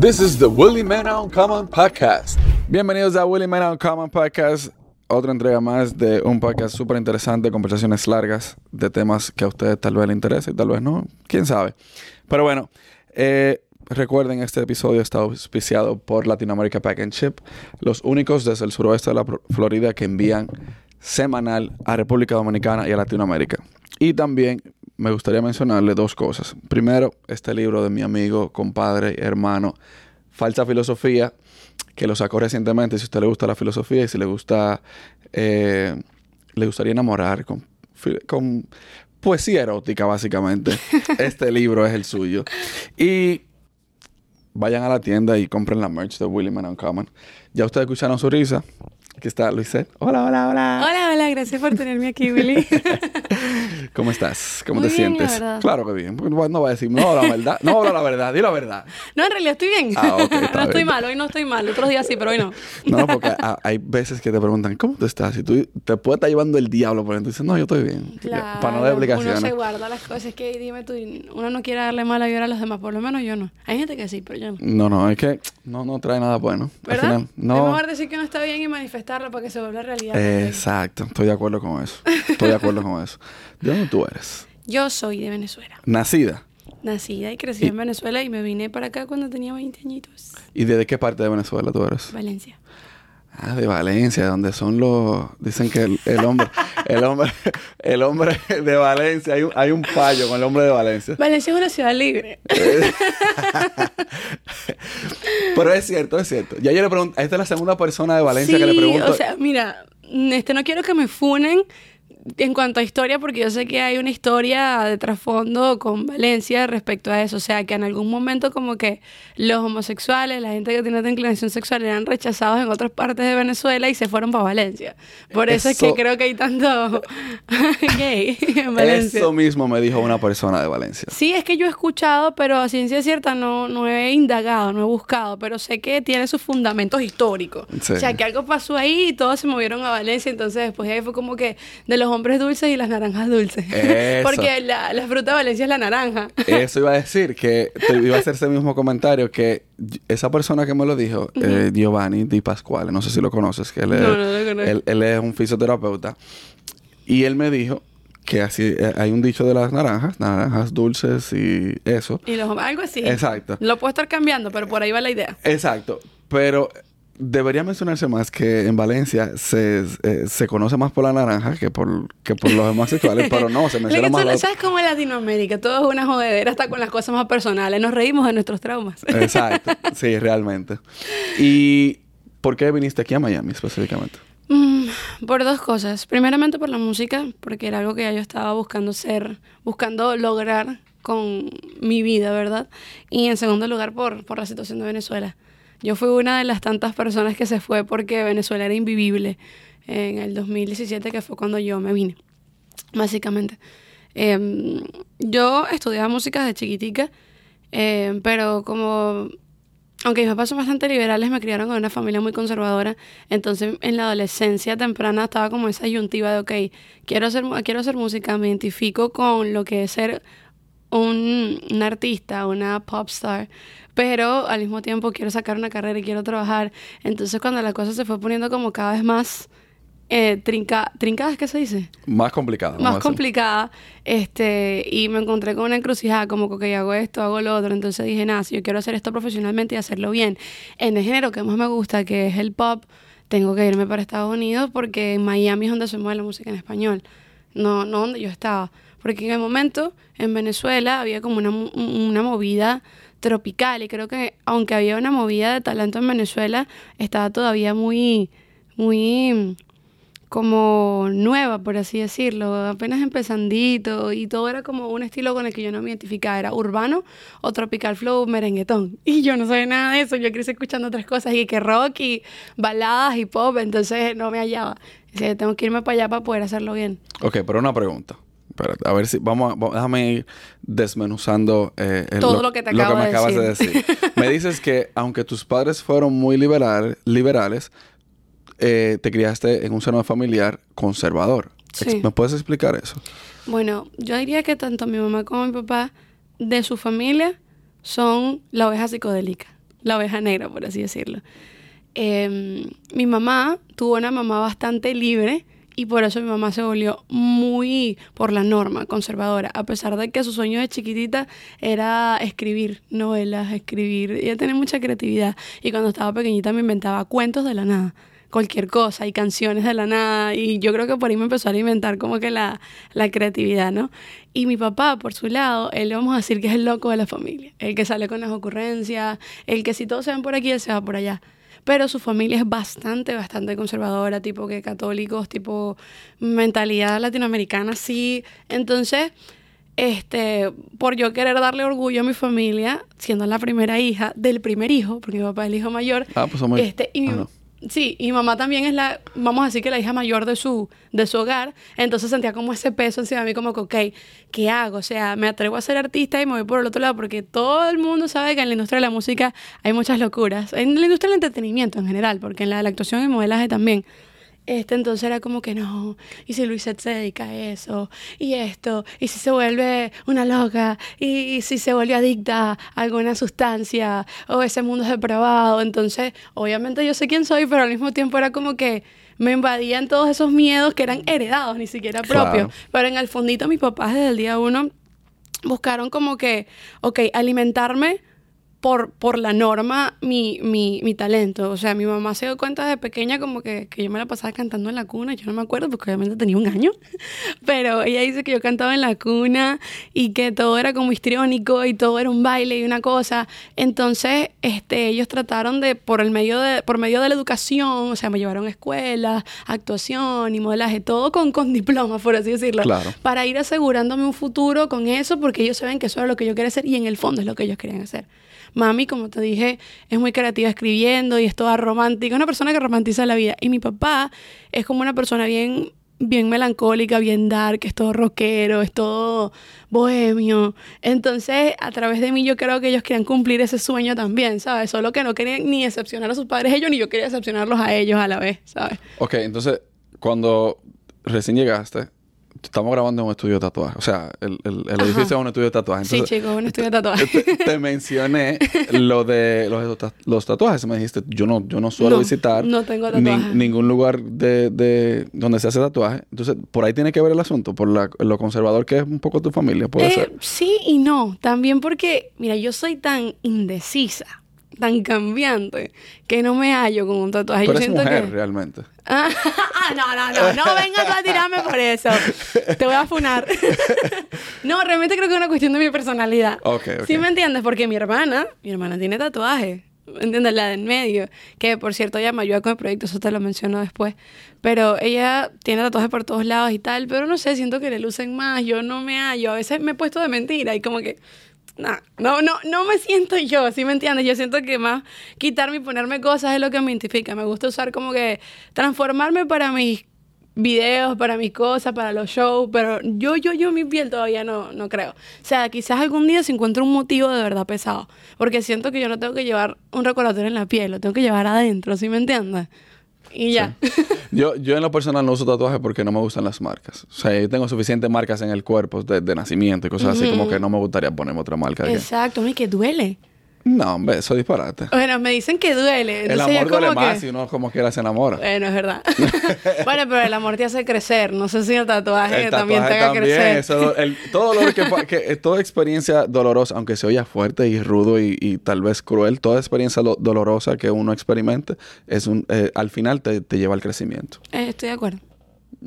This is the Willie Man Uncommon Podcast. Bienvenidos a Willie Man Uncommon Podcast. Otra entrega más de un podcast súper interesante, conversaciones largas de temas que a ustedes tal vez les interesen y tal vez no. Quién sabe. Pero bueno, eh, recuerden, este episodio está auspiciado por Latinoamérica Pack and Chip, los únicos desde el suroeste de la Florida que envían semanal a República Dominicana y a Latinoamérica. Y también me gustaría mencionarle dos cosas. Primero, este libro de mi amigo, compadre, hermano, Falsa Filosofía, que lo sacó recientemente. Si a usted le gusta la filosofía y si le gusta, eh, le gustaría enamorar con, con poesía erótica, básicamente, este libro es el suyo. Y vayan a la tienda y compren la merch de William Uncommon. Ya ustedes escucharon su risa. Aquí está Luisette. Hola, hola, hola. Hola, hola, gracias por tenerme aquí, Willy. ¿Cómo estás? ¿Cómo te sientes? Claro que bien. No va a decir, no, la verdad. No habla la verdad, di la verdad. No, en realidad estoy bien. Ah, ok. no estoy mal, hoy no estoy mal. Otros días sí, pero hoy no. no, porque hay veces que te preguntan, ¿cómo tú estás? Y tú te puede estar llevando el diablo por dentro. dices, no, yo estoy bien. Claro, para no dar explicaciones. Uno se guarda las cosas. que, dime tú, uno no quiere darle mala vida a los demás. Por lo menos yo no. Hay gente que sí, pero yo no. No, no, es que no, no trae nada bueno. ¿Verdad? Al final, no. Es mejor decir que no está bien y manifestarlo para que se vuelva Exacto, estoy de acuerdo con eso. Estoy de acuerdo con eso. ¿De dónde tú eres? Yo soy de Venezuela. ¿Nacida? Nacida y crecí en Venezuela y me vine para acá cuando tenía 20 añitos. ¿Y desde qué parte de Venezuela tú eres? Valencia. Ah, de Valencia, donde son los... Dicen que el, hombre, el hombre, el hombre de Valencia, hay un, hay un payo con el hombre de Valencia. Valencia es una ciudad libre. Pero es cierto, es cierto. Ya yo le pregunto, esta es la segunda persona de Valencia que le pregunto. o sea, mira, este no quiero que me funen, en cuanto a historia, porque yo sé que hay una historia de trasfondo con Valencia respecto a eso. O sea, que en algún momento como que los homosexuales, la gente que tiene otra inclinación sexual, eran rechazados en otras partes de Venezuela y se fueron para Valencia. Por eso, es que creo que hay tanto gay en Valencia. Eso mismo me dijo una persona de Valencia. Sí, es que yo he escuchado, pero a ciencia cierta no, no he indagado, no he buscado, pero sé que tiene sus fundamentos históricos. O sea, que algo pasó ahí y todos se movieron a Valencia, entonces después ahí fue como que de los hombres dulces y las naranjas dulces. Porque la, fruta de Valencia es la naranja. Eso iba a decir, que te iba a hacer ese mismo comentario, que esa persona que me lo dijo, eh, Giovanni Di Pasquale, no sé si lo conoces, que él es, él, es un fisioterapeuta, y él me dijo que así eh, hay un dicho de las naranjas, naranjas dulces y eso. Y los, algo así. Exacto. Lo puedo estar cambiando, pero por ahí va la idea. Exacto. Pero debería mencionarse más que en Valencia se, eh, se conoce más por la naranja que por, que por los homosexuales, pero no, se menciona más. ¿Sabes cómo en Latinoamérica? Todo es una jodedera hasta con las cosas más personales. Nos reímos de nuestros traumas. Exacto, sí, realmente. ¿Y por qué viniste aquí a Miami específicamente? Mm, por dos cosas. Primeramente por la música, porque era algo que ya yo estaba buscando ser, buscando lograr con mi vida, ¿verdad? Y en segundo lugar por, por la situación de Venezuela. Yo fui una de las tantas personas que se fue porque Venezuela era invivible en el 2017, que fue cuando yo me vine, básicamente. Em, yo estudiaba música de chiquitica, em, pero como, aunque mis papás son bastante liberales, me criaron con una familia muy conservadora, entonces en la adolescencia temprana estaba como esa ayuntiva de, ok, quiero hacer, quiero hacer música, me identifico con lo que es ser un, un artista, una pop star, pero al mismo tiempo quiero sacar una carrera y quiero trabajar. Entonces cuando la cosa se fue poniendo como cada vez más eh, trinca, trincada, ¿qué se dice? Más complicada. Más complicada. Este, y me encontré con una encrucijada, como que hago esto, hago lo otro. Entonces dije, nada, si yo quiero hacer esto profesionalmente y hacerlo bien, en el género que más me gusta, que es el pop, tengo que irme para Estados Unidos porque en Miami es donde se mueve la música en español. No, no donde yo estaba. Porque en el momento, en Venezuela, había como una, una movida tropical y creo que aunque había una movida de talento en Venezuela, estaba todavía muy, muy como nueva, por así decirlo, apenas empezandito y todo era como un estilo con el que yo no me identificaba, era urbano o tropical flow merenguetón. Y yo no sabía nada de eso, yo crecí escuchando otras cosas y que rock y baladas y pop, entonces no me hallaba. Decía, tengo que irme para allá para poder hacerlo bien. Ok, pero una pregunta a ver si vamos, a, déjame ir desmenuzando eh, todo lo, que, te acabo me acabas de decir. me dices que aunque tus padres fueron muy liberal, liberales, eh, te criaste en un seno familiar conservador. ¿Me puedes explicar eso? Bueno, yo diría que tanto mi mamá como mi papá de su familia son la oveja psicodélica. la oveja negra, por así decirlo. Em, mi mamá tuvo una mamá bastante libre y por eso mi mamá se volvió muy por la norma, conservadora, a pesar de que su sueño de chiquitita era escribir novelas, escribir, ella tenía mucha creatividad y cuando estaba pequeñita me inventaba cuentos de la nada cualquier cosa y canciones de la nada y yo creo que por ahí me empezó a alimentar como que la, la, creatividad, ¿no? Y mi papá, por su lado, él vamos a decir que es el loco de la familia, el que sale con las ocurrencias, el que si todos se van por aquí, él se va por allá pero su familia es bastante, bastante conservadora, tipo que católicos, tipo mentalidad latinoamericana, sí. Entonces, este, por yo querer darle orgullo a mi familia, siendo la primera hija del primer hijo, porque mi papá es el hijo mayor, ah, pues este, y mi, Sí, y mamá también es la, vamos a decir que la hija mayor de su, de su hogar, entonces sentía como ese peso encima de mí, como que, ok, ¿qué hago? O sea, me atrevo a ser artista y me voy por el otro lado, porque todo el mundo sabe que en la industria de la música hay muchas locuras, en la industria del entretenimiento en general, porque en la de la actuación y modelaje también. Este, entonces era como que no, y si Luisette se dedica a eso, y esto, y si se vuelve una loca, y, si se vuelve adicta a alguna sustancia, o ese mundo es depravado. Entonces, obviamente yo sé quién soy, pero al mismo tiempo era como que me invadían todos esos miedos que eran heredados, ni siquiera propios. Pero en el fondito mis papás desde el día uno buscaron como que, ok, alimentarme por, por la norma mi, mi, mi, talento. O sea, mi mamá se dio cuenta de pequeña como que, que, yo me la pasaba cantando en la cuna. Yo no me acuerdo porque obviamente tenía un año. Pero ella dice que yo cantaba en la cuna y que todo era como histriónico y todo era un baile y una cosa. Entonces, este, ellos trataron de, por el medio de, por medio de la educación, o sea, me llevaron a escuelas, actuación y modelaje, todo con, con diploma, por así decirlo. Claro. Para ir asegurándome un futuro con eso porque ellos saben que eso era lo que yo quería hacer y en el fondo es lo que ellos querían hacer. Mami, como te dije, es muy creativa escribiendo y es toda romántica, una persona que romantiza la vida. Y mi papá es como una persona bien bien melancólica, bien dark, es todo rockero, es todo bohemio. Entonces, a través de mí yo creo que ellos querían cumplir ese sueño también, ¿sabes? Solo que no querían ni decepcionar a sus padres ellos, ni yo quería decepcionarlos a ellos a la vez, ¿sabes? Ok, entonces, cuando recién llegaste, estamos grabando en un estudio de tatuaje. O sea, el, el, el edificio es un estudio de tatuaje. sí, chicos, un estudio de tatuaje. Te, mencioné lo de los, los, tatuajes. Me dijiste, yo no, yo no suelo visitar no tengo ningún lugar de, de, donde se hace tatuaje. Entonces, por ahí tiene que ver el asunto, por la, lo conservador que es un poco tu familia, puede eh, ser. Sí y no. También porque, mira, yo soy tan indecisa tan cambiante que no me hallo con un tatuaje. Pero Yo mujer, realmente. Ah, no, no, no, no vengas a tirarme por eso. Te voy a funar. no, realmente creo que es una cuestión de mi personalidad. Ok, ¿Sí me entiendes? Porque mi hermana, mi hermana tiene tatuaje. ¿Entiendes? La de en medio. Que por cierto, ella me ayuda con el proyecto, eso te lo menciono después. Pero ella tiene tatuajes por todos lados y tal. Pero no sé, siento que le lucen más. Yo no me hallo. A veces me he puesto de mentira y como que no, no, no me siento yo, ¿sí me entiendes? Yo siento que más quitarme y ponerme cosas es lo que me identifica. Me gusta usar como que transformarme para mis videos, para mis cosas, para los shows, pero yo, yo, yo, mi piel todavía no, no creo. O sea, quizás algún día se encuentre un motivo de verdad pesado, porque siento que yo no tengo que llevar un recordatorio en la piel, lo tengo que llevar adentro, ¿sí me entiendes? Y ya. Yo, yo en lo personal no uso tatuajes porque no me gustan las marcas. O sea, yo tengo suficientes marcas en el cuerpo de, nacimiento y cosas así como que no me gustaría ponerme otra marca. Exacto, y que duele. No, hombre, eso disparate. Bueno, me dicen que duele. el amor duele más si uno como quiera se enamora. Bueno, es verdad. bueno, pero el amor te hace crecer. No sé si el tatuaje, también te haga crecer. Eso, el, todo dolor que, que, toda experiencia dolorosa, aunque se oya fuerte y rudo y, tal vez cruel, toda experiencia dolorosa que uno experimente, es un, eh, al final te, te, lleva al crecimiento. Eh, estoy de acuerdo.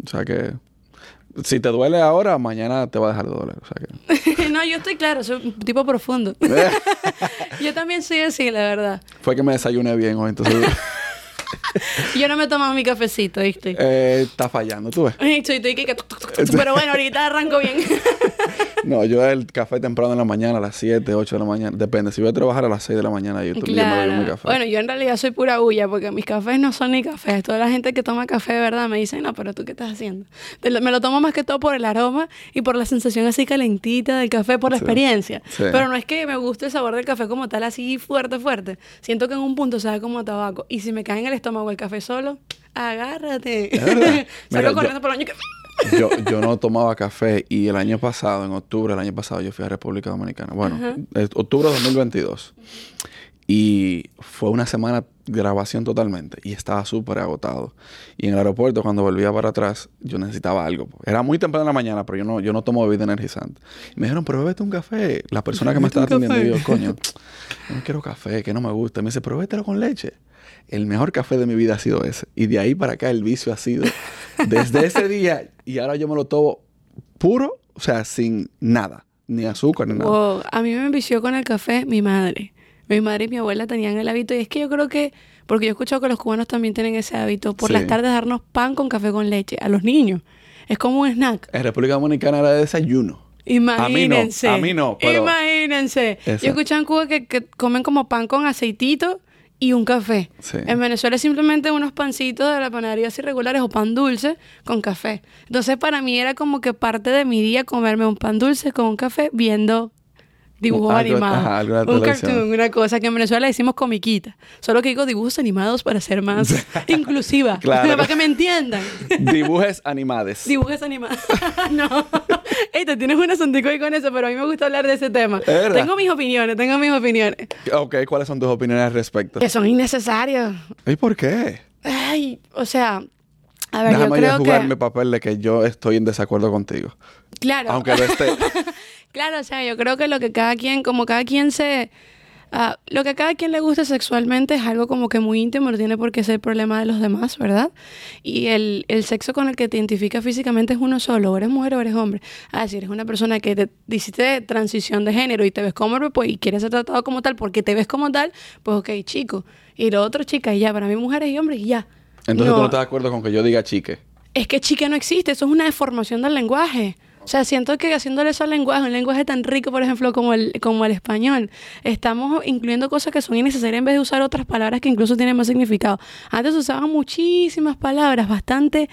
O sea que si te duele ahora, mañana te va a dejar de doler. O sea que... no, yo estoy claro, soy un tipo profundo. yo también soy así, la verdad. Fue que me desayuné bien hoy, entonces. Yo no me tomo mi cafecito, ¿viste? Eh, está fallando, tú ves. Pero bueno, ahorita arranco bien. no, yo el café temprano en la mañana, a las 7, 8 de la mañana. Depende. Si voy a trabajar a las 6 de la mañana, yo, claro. mi café. Bueno, yo en realidad soy pura bulla porque mis cafés no son ni cafés. Toda la gente que toma café de verdad me dice, no, pero tú qué estás haciendo. Me lo tomo más que todo por el aroma y por la sensación así calentita del café, por la experiencia. Pero no es que me guste el sabor del café como tal, así fuerte, fuerte. Siento que en un punto sabe como tabaco. Y si me cae en el estómago el café solo, agárrate. Salgo corriendo por el baño yo, yo no tomaba café y el año pasado, en octubre del año pasado, yo fui a República Dominicana. Bueno, octubre de 2022. Y fue una semana de grabación totalmente. Y estaba súper agotado. Y en el aeropuerto, cuando volvía para atrás, yo necesitaba algo. Era muy temprano en la mañana, pero yo no, yo no tomo bebida energizante. Y me dijeron, pero bébete un café. La persona que me estaba atendiendo, y yo, coño, no quiero café, que no me gusta. Y me dice, pero bébetelo con leche. El mejor café de mi vida ha sido ese. Y de ahí para acá el vicio ha sido desde ese día. Y ahora yo me lo tomo puro, o sea, sin nada. Ni azúcar, ni nada. Wow. A mí me envició con el café mi madre. Mi madre y mi abuela tenían el hábito. Y es que yo creo que, porque yo he escuchado que los cubanos también tienen ese hábito, por Sí. las tardes darnos pan con café con leche a los niños. Es como un snack. En República Dominicana era de desayuno. Imagínense. A mí no, pero- Imagínense. Exacto. Yo escuché en Cuba que, que comen como pan con aceitito y un café. Sí. En Venezuela es simplemente unos pancitos de la panadería así regulares o pan dulce con café. Entonces para mí era como que parte de mi día comerme un pan dulce con un café viendo dibujos Algo- animados. ajá, un cartoon, una cosa que en Venezuela decimos comiquita. Solo que digo dibujos animados para ser más inclusiva. Claro. para que me entiendan. Dibujes animades. Dibujos animados. no. Ey, te tienes un asuntico ahí con eso, pero a mí me gusta hablar de ese tema. Tengo mis opiniones, tengo mis opiniones. ok, ¿cuáles son tus opiniones al respecto? Que son innecesarios. ¿Y por qué? Ay, o sea, a ver, Déjame yo yo creo jugar que... mi papel de que yo estoy en desacuerdo contigo. Claro. Aunque lo esté. Claro, o sea, yo creo que lo que cada quien, como cada quien se... ah, lo que a cada quien le gusta sexualmente es algo como que muy íntimo, no tiene por qué ser problema de los demás, ¿verdad? Y el, el sexo con el que te identificas físicamente es uno solo, o eres mujer o eres hombre. Ah, si eres una persona que te hiciste transición de género y te ves como hombre, pues y quieres ser tratado como tal porque te ves como tal, pues ok, chico. Y lo otro, chica, y ya, para mí mujeres y hombres y ya. Entonces No, tú no estás de acuerdo con que yo diga chique. es que chica no existe, eso es una deformación del lenguaje. O sea, siento que haciéndole eso al lenguaje, un lenguaje tan rico, por ejemplo, como el, como el español, estamos incluyendo cosas que son innecesarias en vez de usar otras palabras que incluso tienen más significado. Antes usaban muchísimas palabras bastante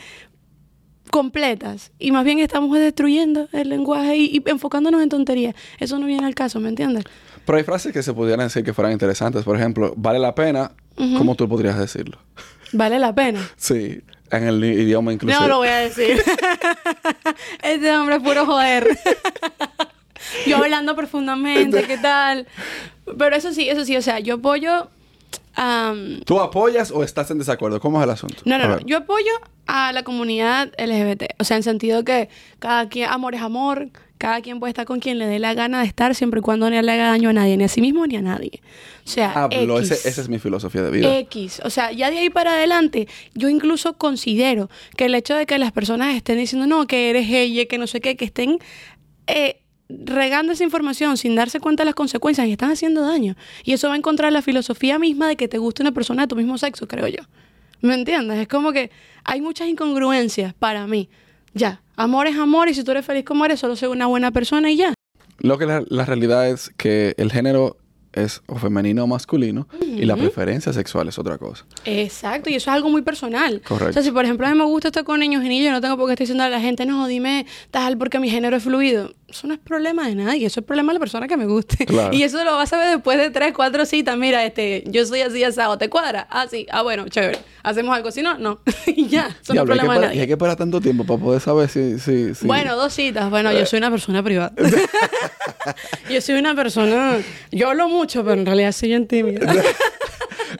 completas y más bien estamos destruyendo el lenguaje y, y enfocándonos en tonterías. Eso no viene al caso, ¿me entiendes? Pero hay frases que se pudieran decir que fueran interesantes. Por ejemplo, vale la pena. ¿Cómo tú podrías decirlo? Vale la pena. Sí, en el idioma inclusive. No lo voy a decir. este hombre es puro joder. yo hablando profundamente, ¿qué tal? Pero eso sí, eso sí, o sea, yo apoyo. am, ¿Tú apoyas o estás en desacuerdo? ¿Cómo es el asunto? no, no, no. Yo apoyo a la comunidad LGBT. O sea, en sentido que cada quien, amor es amor, cada quien puede estar con quien le dé la gana de estar siempre y cuando no le haga daño a nadie, ni a sí mismo ni a nadie. O sea, Hablo, X. ese, esa es mi filosofía de vida. X. O sea, ya de ahí para adelante, yo incluso considero que el hecho de que las personas estén diciendo, no, que eres ella, que no sé qué, que estén eh, regando esa información sin darse cuenta de las consecuencias y están haciendo daño. Y eso va en contra de la filosofía misma de que te guste una persona de tu mismo sexo, creo yo. ¿Me entiendes? Es como que hay muchas incongruencias para mí. Ya, amor es amor y si tú eres feliz como eres, solo sé una buena persona y ya. Lo que la, la realidad es que el género es o femenino o masculino y la preferencia sexual es otra cosa. Exacto, y eso es algo muy personal. Correcto. O sea, si por ejemplo a mí me gusta estar con niños y niños, yo no tengo por qué estar diciendo a la gente, no, dime tal porque mi género es fluido. Eso no es problema de nadie, eso es problema de la persona que me guste. Claro. Y eso lo vas a ver después de tres, cuatro citas. Mira, este, yo soy así asado, ¿te cuadra? Ah, sí, ah, bueno, chévere. Hacemos algo, si no, no. y ya, eso no es problema de esperar, y nadie. hay que esperar tanto tiempo para poder saber si... si, si- Bueno, dos citas. Bueno, yo soy una persona privada. yo soy una persona... Yo hablo mucho, pero en realidad soy bien tímida.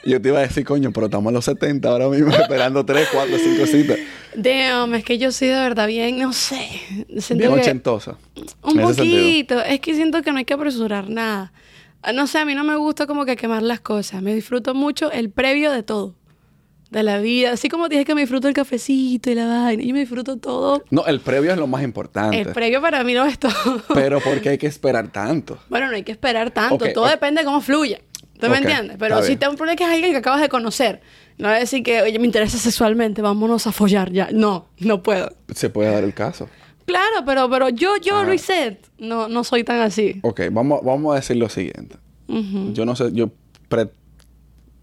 Yo te iba a decir, coño, pero estamos en los 70 ahora mismo esperando 3, 4, 5 citas. Damn, es que yo soy de verdad bien, no sé. siento Bien que- ochentosa. Un poquito. Es que siento que no hay que apresurar nada. Ah, No sé, a mí no me gusta como que quemar las cosas. Me disfruto mucho el previo de todo. De la vida. Así como dije que me disfruto el cafecito y la vaina. Yo me disfruto todo. No, el previo es lo más importante. El previo para mí no es todo. Pero ¿por qué hay que esperar tanto? bueno, no hay que esperar tanto. Todo ok. depende de cómo fluya. ¿Tú me entiendes? Pero si te un problema que es alguien que acabas de conocer. No es decir que, oye, me interesa sexualmente, vámonos a follar ya. No, no puedo. Se puede dar el caso. Claro, pero, pero yo, yo. Luisette, no, no soy tan así. Ok, vamos, vamos a decir lo siguiente. Yo no sé, yo pre-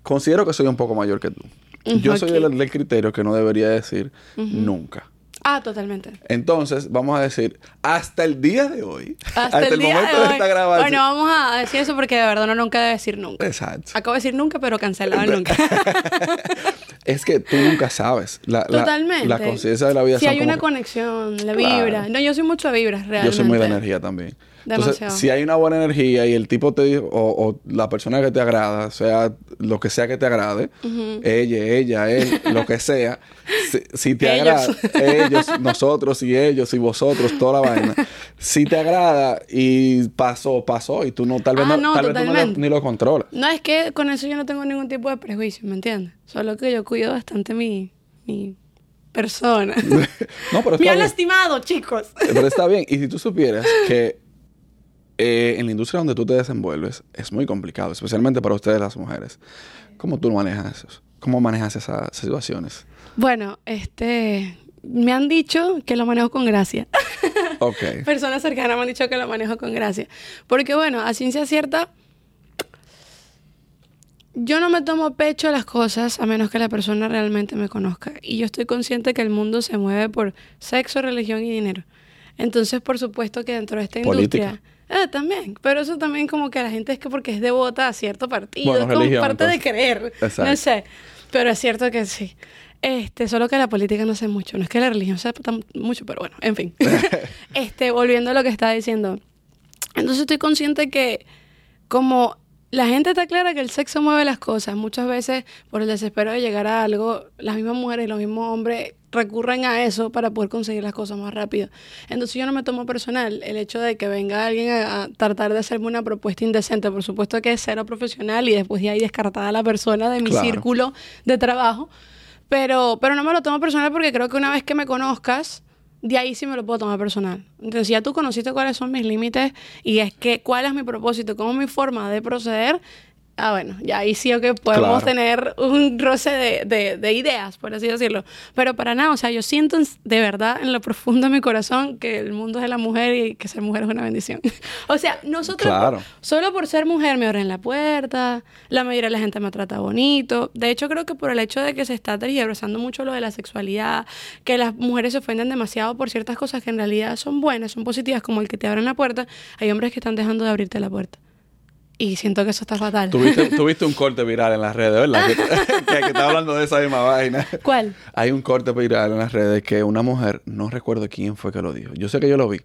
considero que soy un poco mayor que tú. Yo soy del criterio que no debería decir nunca. Ah, totalmente. Entonces, vamos a decir, hasta el día de hoy, Hasta, el, día momento de, de, esta grabación. Bueno, vamos a decir eso porque de verdad uno nunca debe decir nunca. Exacto. Acabo de decir nunca, pero cancelado el nunca. Es que tú nunca sabes. La, Totalmente. La conciencia de la vida Si hay una que- conexión, la Claro. vibra. No, yo soy mucho de vibras, realmente. Yo soy muy de energía también. Entonces, Demasiado. si hay una buena energía y el tipo te o, o la persona que te agrada, sea lo que sea que te agrade, ella, ella, él, lo que sea, si, si te agrada, ellos, nosotros y ellos y vosotros, toda la vaina, si te agrada y pasó, pasó y tú no, tal vez, Ah, no, no, tal vez tú no lo- totalmente. ni lo controlas. No, es que con eso yo no tengo ningún tipo de prejuicio, ¿me entiendes? Solo que yo cuido bastante mi, mi persona. no, pero Me está han bien. lastimado, chicos. Pero está bien. Y si tú supieras que eh, en la industria donde tú te desenvuelves es muy complicado, especialmente para ustedes las mujeres. ¿Cómo tú manejas eso? ¿Cómo manejas esas situaciones? Bueno, este... Me han dicho que lo manejo con gracia. Ok. Personas cercanas me han dicho que lo manejo con gracia. Porque bueno, a ciencia cierta, yo no me tomo pecho a las cosas a menos que la persona realmente me conozca. Y yo estoy consciente que el mundo se mueve por sexo, religión y dinero. Entonces, por supuesto que dentro de esta Política. industria... Ah, también. Pero eso también como que la gente es que porque es devota a cierto partido. Bueno, es como religión, parte de creer. Exacto. No sé. Pero es cierto que sí. Este, solo que la política no sé mucho. No es que la religión sepa tan mucho, pero bueno, en fin. este, volviendo a lo que estaba diciendo. Entonces estoy consciente que como la gente está clara que el sexo mueve las cosas, muchas veces por el desespero de llegar a algo, las mismas mujeres y los mismos hombres recurren a eso para poder conseguir las cosas más rápido. Entonces yo no me tomo personal el hecho de que venga alguien a, a tratar de hacerme una propuesta indecente. Por supuesto que es cero profesional y después de ahí descartada la persona de mi Claro. círculo de trabajo. Pero, pero no me lo tomo personal porque creo que una vez que me conozcas, de ahí sí me lo puedo tomar personal. Entonces, si ya tú conociste cuáles son mis límites y es que cuál es mi propósito, cómo es mi forma de proceder, ah, bueno, ya ahí sí o que podemos Claro. tener un roce de, de- de ideas, por así decirlo. Pero para nada, o sea, yo siento en- de verdad en lo profundo de mi corazón que el mundo es de la mujer y que ser mujer es una bendición. o sea, nosotros, Claro. solo por ser mujer me abren la puerta, la mayoría de la gente me trata bonito. De hecho, creo que por el hecho de que se está tergiversando mucho lo de la sexualidad, que las mujeres se ofenden demasiado por ciertas cosas que en realidad son buenas, son positivas, como el que te abren la puerta, hay hombres que están dejando de abrirte la puerta. Y siento que eso está fatal. Tuviste, tuviste un corte viral en las redes, ¿verdad? que, que, que está hablando de esa misma vaina. ¿Cuál? Hay un corte viral en las redes que una mujer, no recuerdo quién fue que lo dijo, yo sé que yo lo vi,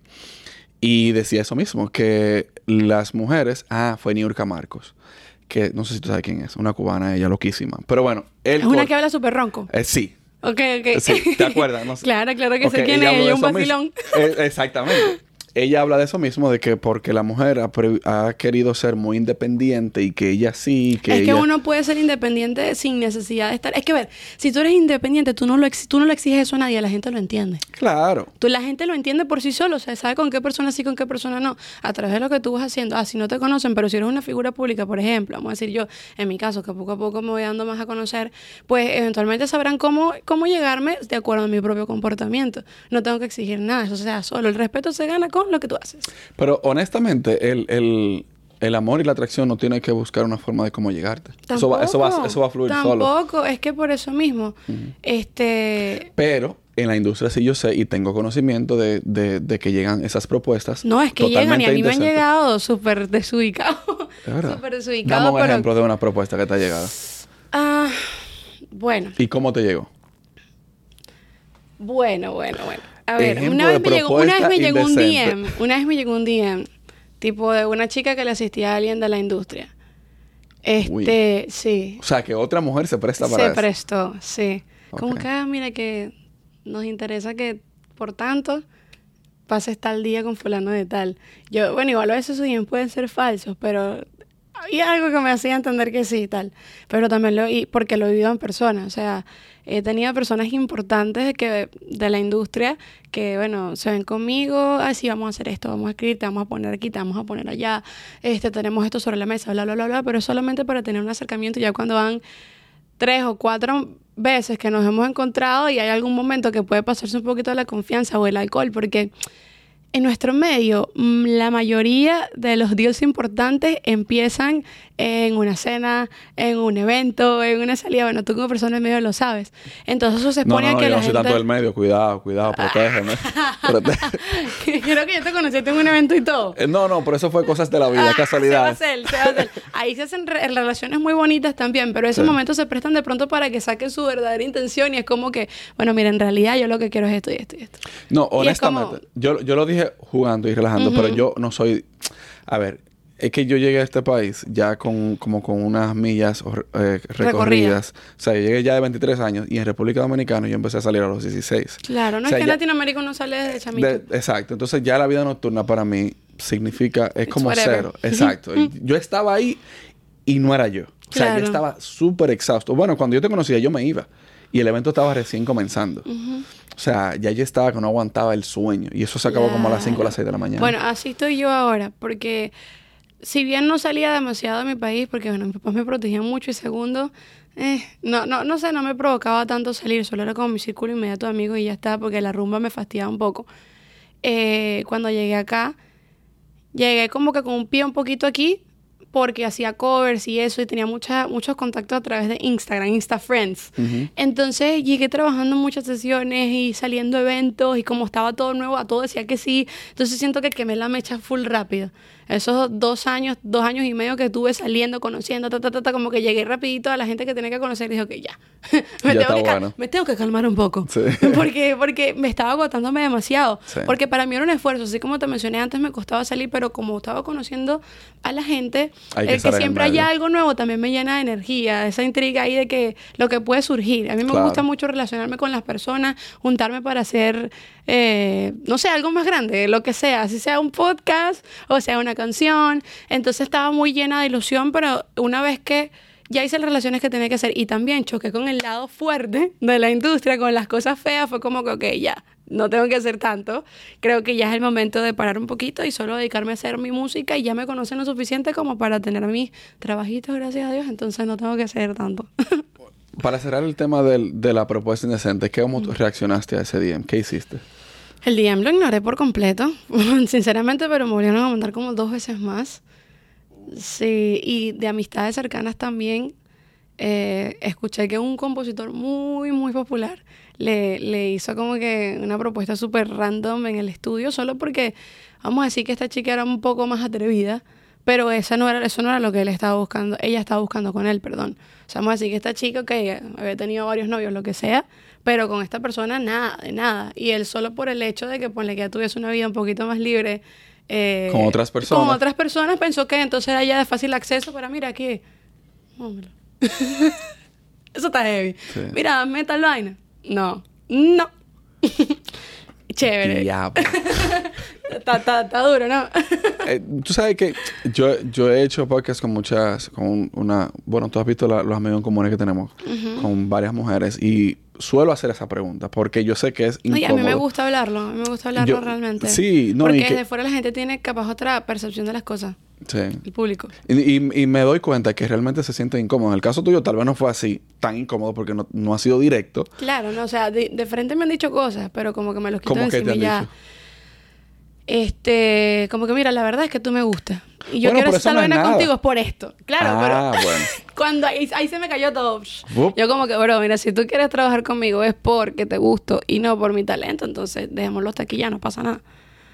y decía eso mismo, que las mujeres, ah, fue Niurka Marcos, que no sé si tú sabes quién es, una cubana, ella loquísima, pero bueno, el Es una que habla súper ronco. eh, sí, Ok, ok. sí, ¿te acuerdas? No sé. claro, claro que sé Ok, quién es. un vacilón. Eh, exactamente. Ella habla de eso mismo, de que porque la mujer ha, ha querido ser muy independiente y que ella sí, que es que uno puede ser independiente sin necesidad de estar. Es que, ver, si tú eres independiente, tú no, lo ex- tú no le exiges eso a nadie, la gente lo entiende. Claro. Tú, la gente lo entiende por sí solo, o sea, sabe con qué persona sí, con qué persona no, a través de lo que tú vas haciendo. Ah, si no te conocen, pero si eres una figura pública, por ejemplo, vamos a decir yo, en mi caso, que poco a poco me voy dando más a conocer, pues eventualmente sabrán cómo, cómo llegarme de acuerdo a mi propio comportamiento. No tengo que exigir nada, eso sea solo. El respeto se gana con lo que tú haces. Pero honestamente, el, el, el amor y la atracción no tiene que buscar una forma de cómo llegarte. Eso va, eso, va, eso va a fluir solo. Tampoco, es que por eso mismo, este... Pero en la industria sí yo sé y tengo conocimiento de, de, de que llegan esas propuestas. No, es que llegan y a mí me han llegado súper desubicados. Súper Dame desubicados, un pero... ejemplo de una propuesta que te ha llegado. Ah, bueno, ¿Y cómo te llegó? bueno, bueno, bueno. A ver, una vez, me llegó, una vez me llegó un. DM, una vez me llegó un DM, tipo de una chica que le asistía a alguien de la industria. Este, sí. O sea, que otra mujer se presta para Se eso. prestó, sí. Como que, ah, mira, que nos interesa que, por tanto, pases tal día con fulano de tal. Yo, bueno, igual a veces esos DMs pueden ser falsos, pero había algo que me hacía entender que sí y tal. Pero también lo, y porque lo he vivido en persona. O sea, he tenido personas importantes que, de la industria que, bueno, se ven conmigo, así vamos a hacer esto, vamos a escribir, te vamos a poner aquí, te vamos a poner allá, este, tenemos esto sobre la mesa, bla, bla, bla, bla, pero solamente para tener un acercamiento ya cuando van tres o cuatro veces que nos hemos encontrado y hay algún momento que puede pasarse un poquito la confianza o el alcohol, porque en nuestro medio mm, la mayoría de los deals importantes empiezan en una cena, en un evento, en una salida. Bueno, tú como persona en medio lo sabes. Entonces eso se expone no, no, a que yo la no soy gente... tanto del medio. Cuidado, cuidado, protégeme. Proté- Creo que yo te conocí en un evento y todo. Eh, no, no, por eso fue cosas de la vida, Ah, casualidades. Se va a hacer, se va a hacer. Ahí se hacen re- relaciones muy bonitas también, pero esos Sí. momentos se prestan de pronto para que saquen su verdadera intención y es como que, bueno, mira, en realidad yo lo que quiero es esto y esto y esto. No, es como- honestamente, yo, yo lo dije dije jugando y relajando, pero yo no soy. A ver, es que yo llegué a este país ya con como con unas millas eh, recorridas. O sea, yo llegué ya de 23 años y en República Dominicana yo empecé a salir a los 16. Claro, no es que en Latinoamérica uno sale de chamito. exacto. Entonces ya la vida nocturna para mí significa, es como cero. Exacto. yo estaba ahí y no era yo. O sea, yo estaba súper exhausto. Bueno, cuando yo te conocía, yo me iba. Y el evento estaba recién comenzando. O sea, ya yo estaba que no aguantaba el sueño. Y eso se acabó como a las 5 o las 6 de la mañana. Bueno, así estoy yo ahora. Porque si bien no salía demasiado de mi país, porque bueno, mis papás me protegían mucho. Y segundo, eh, no, no, no sé, no me provocaba tanto salir. Solo era como mi círculo inmediato de amigos y ya está. Porque la rumba me fastidiaba un poco. Eh, cuando llegué acá, llegué como que con un pie un poquito aquí porque hacía covers y eso y tenía mucha, muchos contactos a través de Instagram, Insta Friends. Entonces llegué trabajando en muchas sesiones y saliendo eventos y como estaba todo nuevo, a todo decía que sí. Entonces siento que quemé la mecha full rápido esos dos años, dos años y medio que estuve saliendo, conociendo, ta, ta, ta, como que llegué rapidito a la gente que tenía que conocer y dije, que ya, me, tengo que me, tengo que calmar un poco. porque, porque me estaba agotándome demasiado. Porque para mí era un esfuerzo, así como te mencioné antes, me costaba salir, pero como estaba conociendo a la gente, el que, siempre haya algo nuevo también me llena de energía, esa intriga ahí de que lo que puede surgir. A mí me gusta mucho relacionarme con las personas, juntarme para hacer, eh, no sé, algo más grande, lo que sea, si sea un podcast o sea una canción. Entonces estaba muy llena de ilusión, pero una vez que ya hice las relaciones que tenía que hacer y también choqué con el lado fuerte de la industria, con las cosas feas, fue como que, ok, ya, no tengo que hacer tanto. Creo que ya es el momento de parar un poquito y solo dedicarme a hacer mi música y ya me conocen lo suficiente como para tener mis trabajitos, gracias a Dios, entonces no tengo que hacer tanto. para cerrar el tema de la propuesta indecente, ¿cómo tú reaccionaste a ese DM? ¿Qué hiciste? El DM lo ignoré por completo, sinceramente, pero me volvieron a mandar como dos veces más. Sí, y de amistades cercanas también. Eh, escuché que un compositor muy, muy popular le, le hizo como que una propuesta súper random en el estudio, solo porque, vamos a decir que esta chica era un poco más atrevida, pero esa no era, eso no era lo que él estaba buscando, ella estaba buscando con él, perdón. O sea, vamos a decir que esta chica, que había tenido varios novios, lo que sea, pero con esta persona nada, de nada. Y él solo por el hecho de que, ponle que ya tuviese una vida un poquito más libre. Eh, con otras personas. Con otras personas pensó que entonces era ya de fácil acceso, pero mira aquí. Eso está heavy. Mira, metal vaina. No. No. Chévere. está, está, duro, ¿no? Eh, tú sabes que yo, yo he hecho podcasts con muchas, con una, bueno, tú has visto los amigos comunes que tenemos con varias mujeres y suelo hacer esa pregunta porque yo sé que es incómodo. a mí me gusta hablarlo, a mí me gusta hablarlo realmente. Sí, no, Porque desde fuera la gente tiene capaz otra percepción de las cosas. Sí. El público. Y, y, me doy cuenta que realmente se siente incómodo. En el caso tuyo tal vez no fue así, tan incómodo porque no, no ha sido directo. Claro, no, o sea, de, frente me han dicho cosas, pero como que me los quito encima ya. Este, como que mira, la verdad es que tú me gustas. Y yo quiero estar buena contigo es por esto. Claro, ah, pero bueno. cuando ahí, se me cayó todo. Yo como que, bro, mira, si tú quieres trabajar conmigo es porque te gusto y no por mi talento, entonces dejémoslo hasta aquí ya, no pasa nada.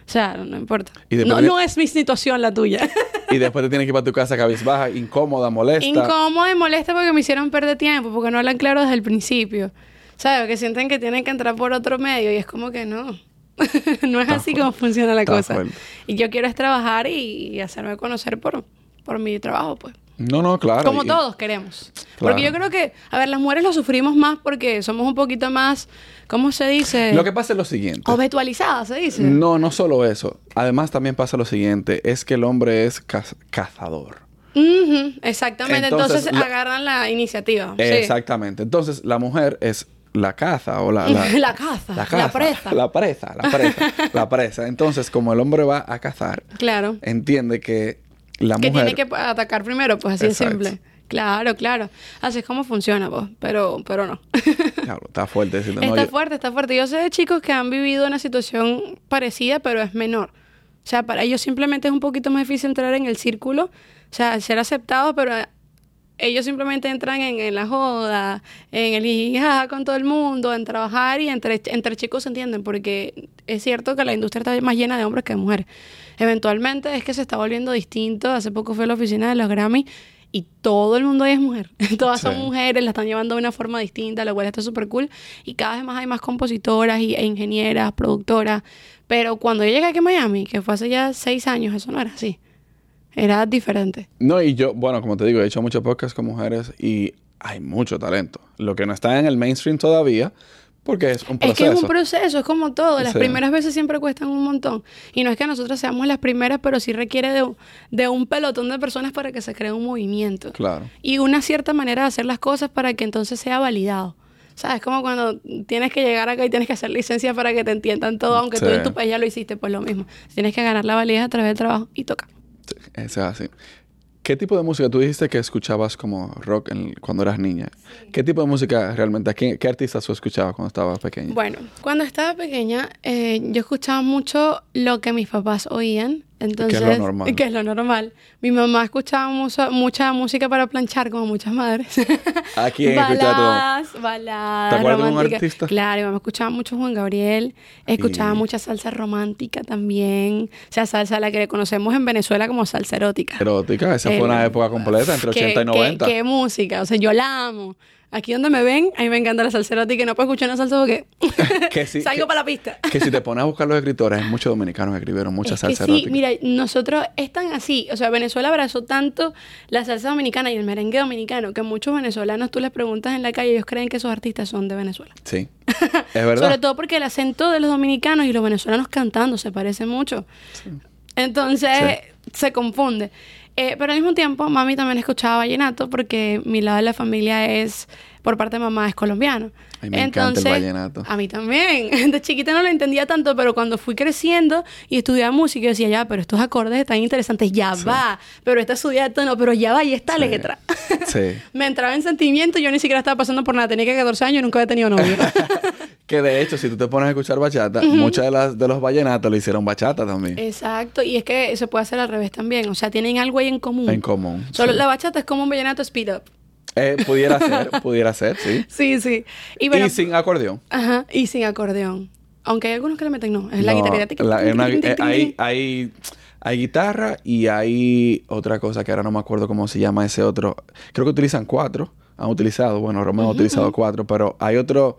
O sea, no, importa. no, no es mi situación la tuya. y después te tienes que ir para tu casa cabizbaja, incómoda, molesta. Incómoda y molesta porque me hicieron perder tiempo, porque no hablan claro desde el principio. ¿Sabes? Que sienten que tienen que entrar por otro medio y es como que no. no es así como funciona la cosa. Y yo quiero es trabajar y, hacerme conocer por, por mi trabajo, pues. No, no, claro. Como todos queremos. Porque yo creo que, a ver, las mujeres lo sufrimos más porque somos un poquito más, ¿cómo se dice? Lo que pasa es lo siguiente. Objetualizadas, se dice. No, no solo eso. Además también pasa lo siguiente, es que el hombre es cazador. Exactamente, entonces, agarran la iniciativa. Exactamente. Entonces la mujer es la caza o la... La, caza, la, presa. La presa, la presa, la presa. Entonces, como el hombre va a cazar, claro. entiende que la mujer... Que tiene que atacar primero, pues así de simple. Claro, claro. Así es como funciona, pues. Pero, pero no. claro, está fuerte. está fuerte, está fuerte. Yo sé de chicos que han vivido una situación parecida, pero es menor. O sea, para ellos simplemente es un poquito más difícil entrar en el círculo. O sea, ser aceptado, pero ellos simplemente entran en, la joda, en el hija con todo el mundo, en trabajar y entre, entre chicos se entienden, porque es cierto que la industria está más llena de hombres que de mujeres. Eventualmente es que se está volviendo distinto. Hace poco fue a la oficina de los Grammy y todo el mundo ahí es mujer. Todas son mujeres, la están llevando de una forma distinta, lo cual está súper cool. Y cada vez más hay más compositoras y, e ingenieras, productoras. Pero cuando yo llegué aquí a Miami, que fue hace ya seis años, eso no era así. Era diferente. No, y yo, bueno, como te digo, he hecho muchos podcasts con mujeres y hay mucho talento. Lo que no está en el mainstream todavía, porque es un Es proceso. que es un proceso, es como todo. Las Sí. primeras veces siempre cuestan un montón. Y no es que nosotros seamos las primeras, pero sí requiere de, un- de un pelotón de personas para que se cree un movimiento. Claro. Y una cierta manera de hacer las cosas para que entonces sea validado. ¿Sabes? Como cuando tienes que llegar acá y tienes que hacer licencia para que te entiendan todo, aunque tú en tu país ya lo hiciste, pues lo mismo. Tienes que ganar la validez a través del trabajo y toca. Eso es así. ¿Qué tipo de música? Tú dijiste que escuchabas como rock en- cuando eras niña. ¿Qué tipo de música realmente? ¿Qué, qué artistas tú escuchabas cuando estabas pequeña? Bueno, cuando estaba pequeña, eh, yo escuchaba mucho lo que mis papás oían. Entonces, lo normal. que es lo normal. Mi mamá escuchaba mucho- mucha música para planchar, como muchas madres. ¿A quién escuchaba baladas, baladas ¿Te acuerdas de un románticas. artista? Claro, mi mamá escuchaba mucho Juan Gabriel. Escuchaba Y- mucha salsa romántica también. O sea, salsa la que conocemos en Venezuela como salsa erótica. Erótica, esa fue una época completa, entre ¿Qué- 80 y qué- 90. Qué, música, o sea, yo la amo. Aquí donde me ven, a mí me encanta la salsa erótica y no puedo escuchar una salsa porque Que sí, salgo que- para la pista. Que si te pones a buscar los escritores, hay muchos dominicanos que escribieron mucha Es que salsa sí, erótica. mira, nosotros es tan así, o sea, Venezuela abrazó tanto la salsa dominicana y el merengue dominicano que muchos venezolanos tú les preguntas en la calle ellos creen que esos artistas son de Venezuela. Sí. Es verdad. Sobre todo porque el acento de los dominicanos y los venezolanos cantando se parece mucho. Entonces se confunde. Eh, pero al mismo tiempo, mami también escuchaba vallenato porque mi lado de la familia es, por parte de mamá, es colombiano. Ay, me encanta el vallenato. A mí también. De chiquita no lo entendía tanto, pero cuando fui creciendo y estudiaba música, yo decía, ya, pero estos acordes están interesantes, ya va. Pero esta subida de tono, pero ya va, y esta Sí. letra. Sí. Me entraba en sentimiento, yo ni siquiera estaba pasando por nada. Tenía que 14 años y nunca había tenido novio. Que de hecho, si tú te pones a escuchar bachata, muchas de las de los vallenatos le hicieron bachata también. Exacto, y es que se puede hacer al revés también. O sea, tienen algo ahí en común. En común. Solo sí. la bachata es como un vallenato speed up. Eh, pudiera ser, pudiera ser, sí. Sí, sí. Y bueno, y sin acordeón. ajá, y sin acordeón. Aunque hay algunos que le meten, no, es la No, guitarra. eh, hay, hay, hay guitarra y hay otra cosa que ahora no me acuerdo cómo se llama ese otro. Creo que utilizan cuatro. Han utilizado, bueno, Romeo ha utilizado cuatro, pero hay otro.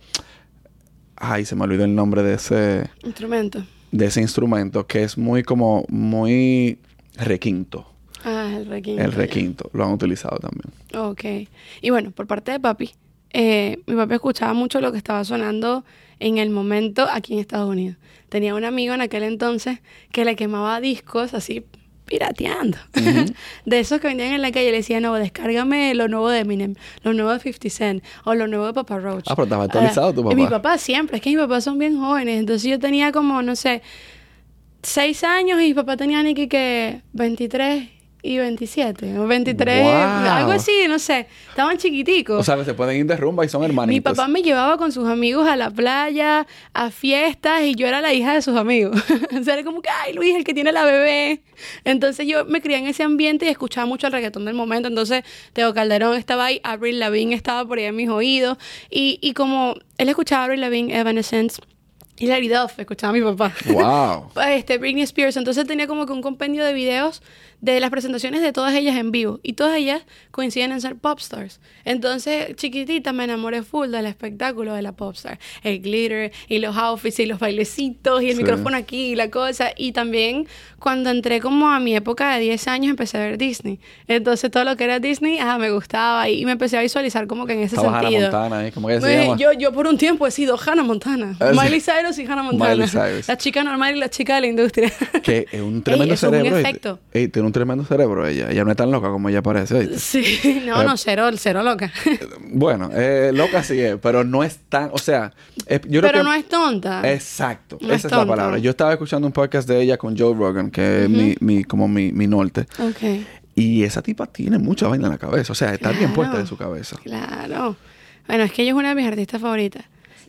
Ay, se me olvidó el nombre de ese, Instrumento. de ese instrumento que es muy como muy requinto. Ah, el requinto. El requinto. Lo han utilizado también. Ok. Y bueno, por parte de papi, eh, mi papi escuchaba mucho lo que estaba sonando en el momento aquí en Estados Unidos. Tenía un amigo en aquel entonces que le quemaba discos así pirateando. de esos que vendían en la calle. Le decía, no, descárgame lo nuevo de Eminem, lo nuevo de 50 Cent o lo nuevo de Papa Roach. Ah, pero estaba actualizado tu y Mi papá. papá siempre. Es que mis papás son bien jóvenes. Entonces yo tenía como, no sé, seis años y mi papá tenía ni que, que 23 y 27 o 23, Wow. algo así, no sé. Estaban chiquiticos. O sea, se pueden ir de rumba y son hermanitos. Mi papá me llevaba con sus amigos a la playa, a fiestas, y yo era la hija de sus amigos. o sea, era como que, ay, Luis, el que tiene la bebé. Entonces yo me crié en ese ambiente y escuchaba mucho el reggaetón del momento. Entonces Teo Calderón estaba ahí, Avril Lavigne estaba por ahí en mis oídos. Y, y como él escuchaba Avril Lavigne, Evanescence, Hilary Duff, escuchaba a mi papá. Wow. este, Britney Spears. Entonces tenía como que un compendio de videos de las presentaciones de todas ellas en vivo. Y todas ellas coinciden en ser popstars. Entonces, chiquitita, me enamoré full del espectáculo de la popstar. El glitter y los outfits y los bailecitos y el Sí. micrófono aquí y la cosa. Y también cuando entré como a mi época de 10 años empecé a ver Disney. Entonces todo lo que era Disney, ah, me gustaba. Y me empecé a visualizar como que en ese Estaba Hannah sentido. Montana ahí, ¿cómo que se Pues, llama? yo, yo por un tiempo he sido Hannah Montana. Ah, sí. Miley Cyrus y Hannah Montana. Miley Cyrus. La chica normal y la chica de la industria. Que es un tremendo es un cerebro. ¿oíste? efecto. Ey, tiene un tremendo cerebro ella. Ella no es tan loca como ella parece. ¿oíste? Sí, no, Eh, no, cero, cero loca. Bueno, eh, loca sí es, pero no es tan, o sea, es- yo creo Pero que no es tonta. exacto, No es esa es la tonta. palabra. Yo estaba escuchando un podcast de ella con Joe Rogan, que es mi, mi, como mi, mi norte, Ok, y esa tipa tiene mucha vaina en la cabeza, o sea, está bien Claro. puesta de su cabeza. claro. Bueno, es que ella es una de mis artistas favoritas.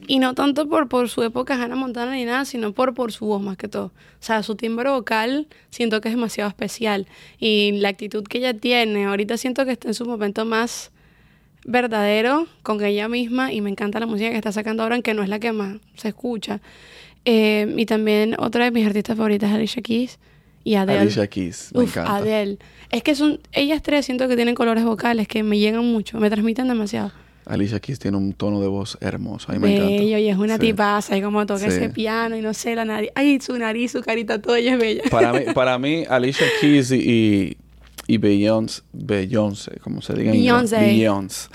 Y no tanto por, por su época Hannah Montana ni nada, sino por, por su voz más que todo. O sea, su timbre vocal siento que es demasiado especial. Y la actitud que ella tiene, ahorita siento que está en su momento más verdadero con ella misma y me encanta la música que está sacando ahora, aunque no es la que más se escucha. Eh, y también otra de mis artistas favoritas es Alicia Keys. Y Adele. Alicia Keys, me Uf, encanta. Adele. Es que son, ellas tres siento que tienen colores vocales que me llegan mucho, me transmiten demasiado. Alicia Keys tiene un tono de voz hermoso. A mí me encanta. Bello, y es una Sí. tipaza, y como toca Sí. ese piano, y no sé, la nariz. Ay, su nariz, su carita, todo ella es bella. Para mí, para mí Alicia Keys y, y, y Beyoncé, Beyoncé, como se diga Beyoncé. Beyoncé,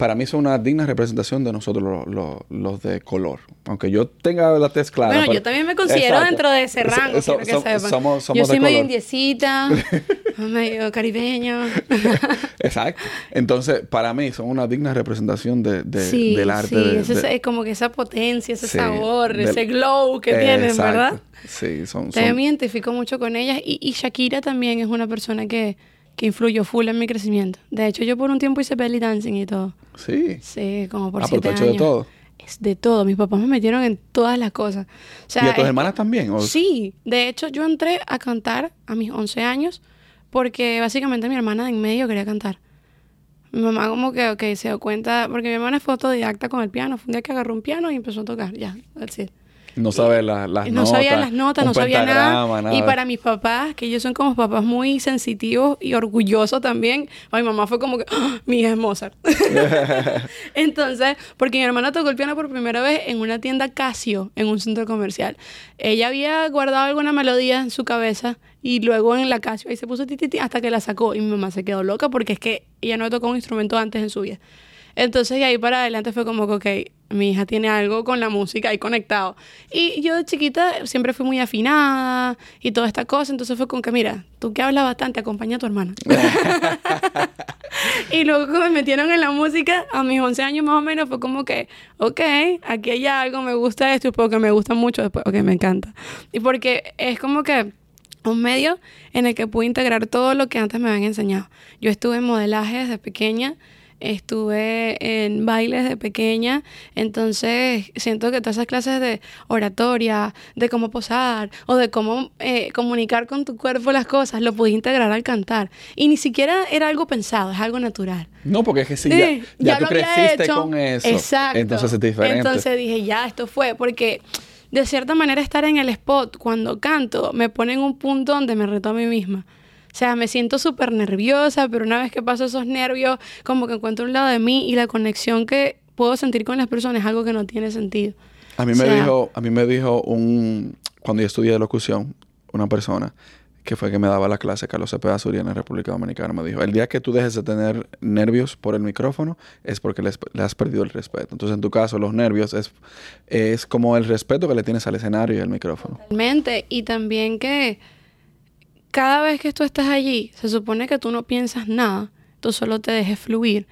para mí son una digna representación de nosotros los, los- los de color. Aunque yo tenga la tez clara. bueno, pero- yo también me considero Exacto. dentro de ese rango, so- quiero que so- sepan. somos, somos yo soy medio indiecita, medio caribeño. Exacto. Entonces, para mí son una digna representación de, de- sí, del arte. sí, de- ese de- es como que esa potencia, ese Sí, sabor, del- ese glow que tienen. ¿verdad? Sí, son... También son- me identifico mucho con ellas y, y Shakira también es una persona que, que influyó full en mi crecimiento. De hecho, yo por un tiempo hice belly dancing y todo. sí. Sí, como por Ah, siete de todo. Es de todo. Mis papás me metieron en todas las cosas. O sea, ¿Y a tus es- hermanas también? ¿O- Sí, de hecho yo entré a cantar a mis 11 años porque básicamente mi hermana de en medio quería cantar. Mi mamá como que ok, se dio cuenta, porque mi hermana fue autodidacta con el piano. Fue un día que agarró un piano y empezó a tocar, ya, that's it. No sabe la- las no notas. sabía las notas, no sabía nada. Y para mis papás, que ellos son como papás muy sensitivos y orgullosos también, a mi mamá fue como que, ¡Ah! mi hija es Mozart. Entonces, porque mi hermana tocó el piano por primera vez en una tienda Casio, en un centro comercial. Ella había guardado alguna melodía en su cabeza y luego en la Casio ahí se puso ti, ti, ti, hasta que la sacó. Y mi mamá se quedó loca porque es que ella no tocó un instrumento antes en su vida. Entonces, y ahí para adelante fue como que, ok, mi hija tiene algo con la música ahí conectado. Y yo de chiquita siempre fui muy afinada y toda esta cosa. Entonces fue como que, mira, tú que hablas bastante, acompaña a tu hermana. y luego me metieron en la música, a mis 11 años más o menos, fue como que, ok, aquí hay algo, me gusta esto, y porque me gusta mucho, después, ok, me encanta. Y porque es como que un medio en el que pude integrar todo lo que antes me habían enseñado. Yo estuve en modelaje desde pequeña, estuve en bailes de pequeña, entonces siento que todas esas clases de oratoria, de cómo posar o de cómo eh, comunicar con tu cuerpo las cosas, lo pude integrar al cantar. Y ni siquiera era algo pensado, es algo natural. No, porque es que si Sí, ya, ya tú lo creciste hecho. con eso. Exacto. Entonces es diferente. Entonces dije, ya, esto fue. Porque de cierta manera estar en el spot cuando canto me pone en un punto donde me reto a mí misma. O sea, me siento súper nerviosa, pero una vez que paso esos nervios, como que encuentro un lado de mí y la conexión que puedo sentir con las personas es algo que no tiene sentido. a mí o me sea- dijo, a mí me dijo un, cuando yo estudié locución, una persona que fue que me daba la clase, Carlos Cepeda Zuria en la República Dominicana, me dijo, el día que tú dejes de tener nervios por el micrófono es porque les- le has perdido el respeto. Entonces, en tu caso, los nervios es, es como el respeto que le tienes al escenario y al micrófono. Totalmente. Y también que cada vez que tú estás allí, se supone que tú no piensas nada, tú solo te dejes fluir.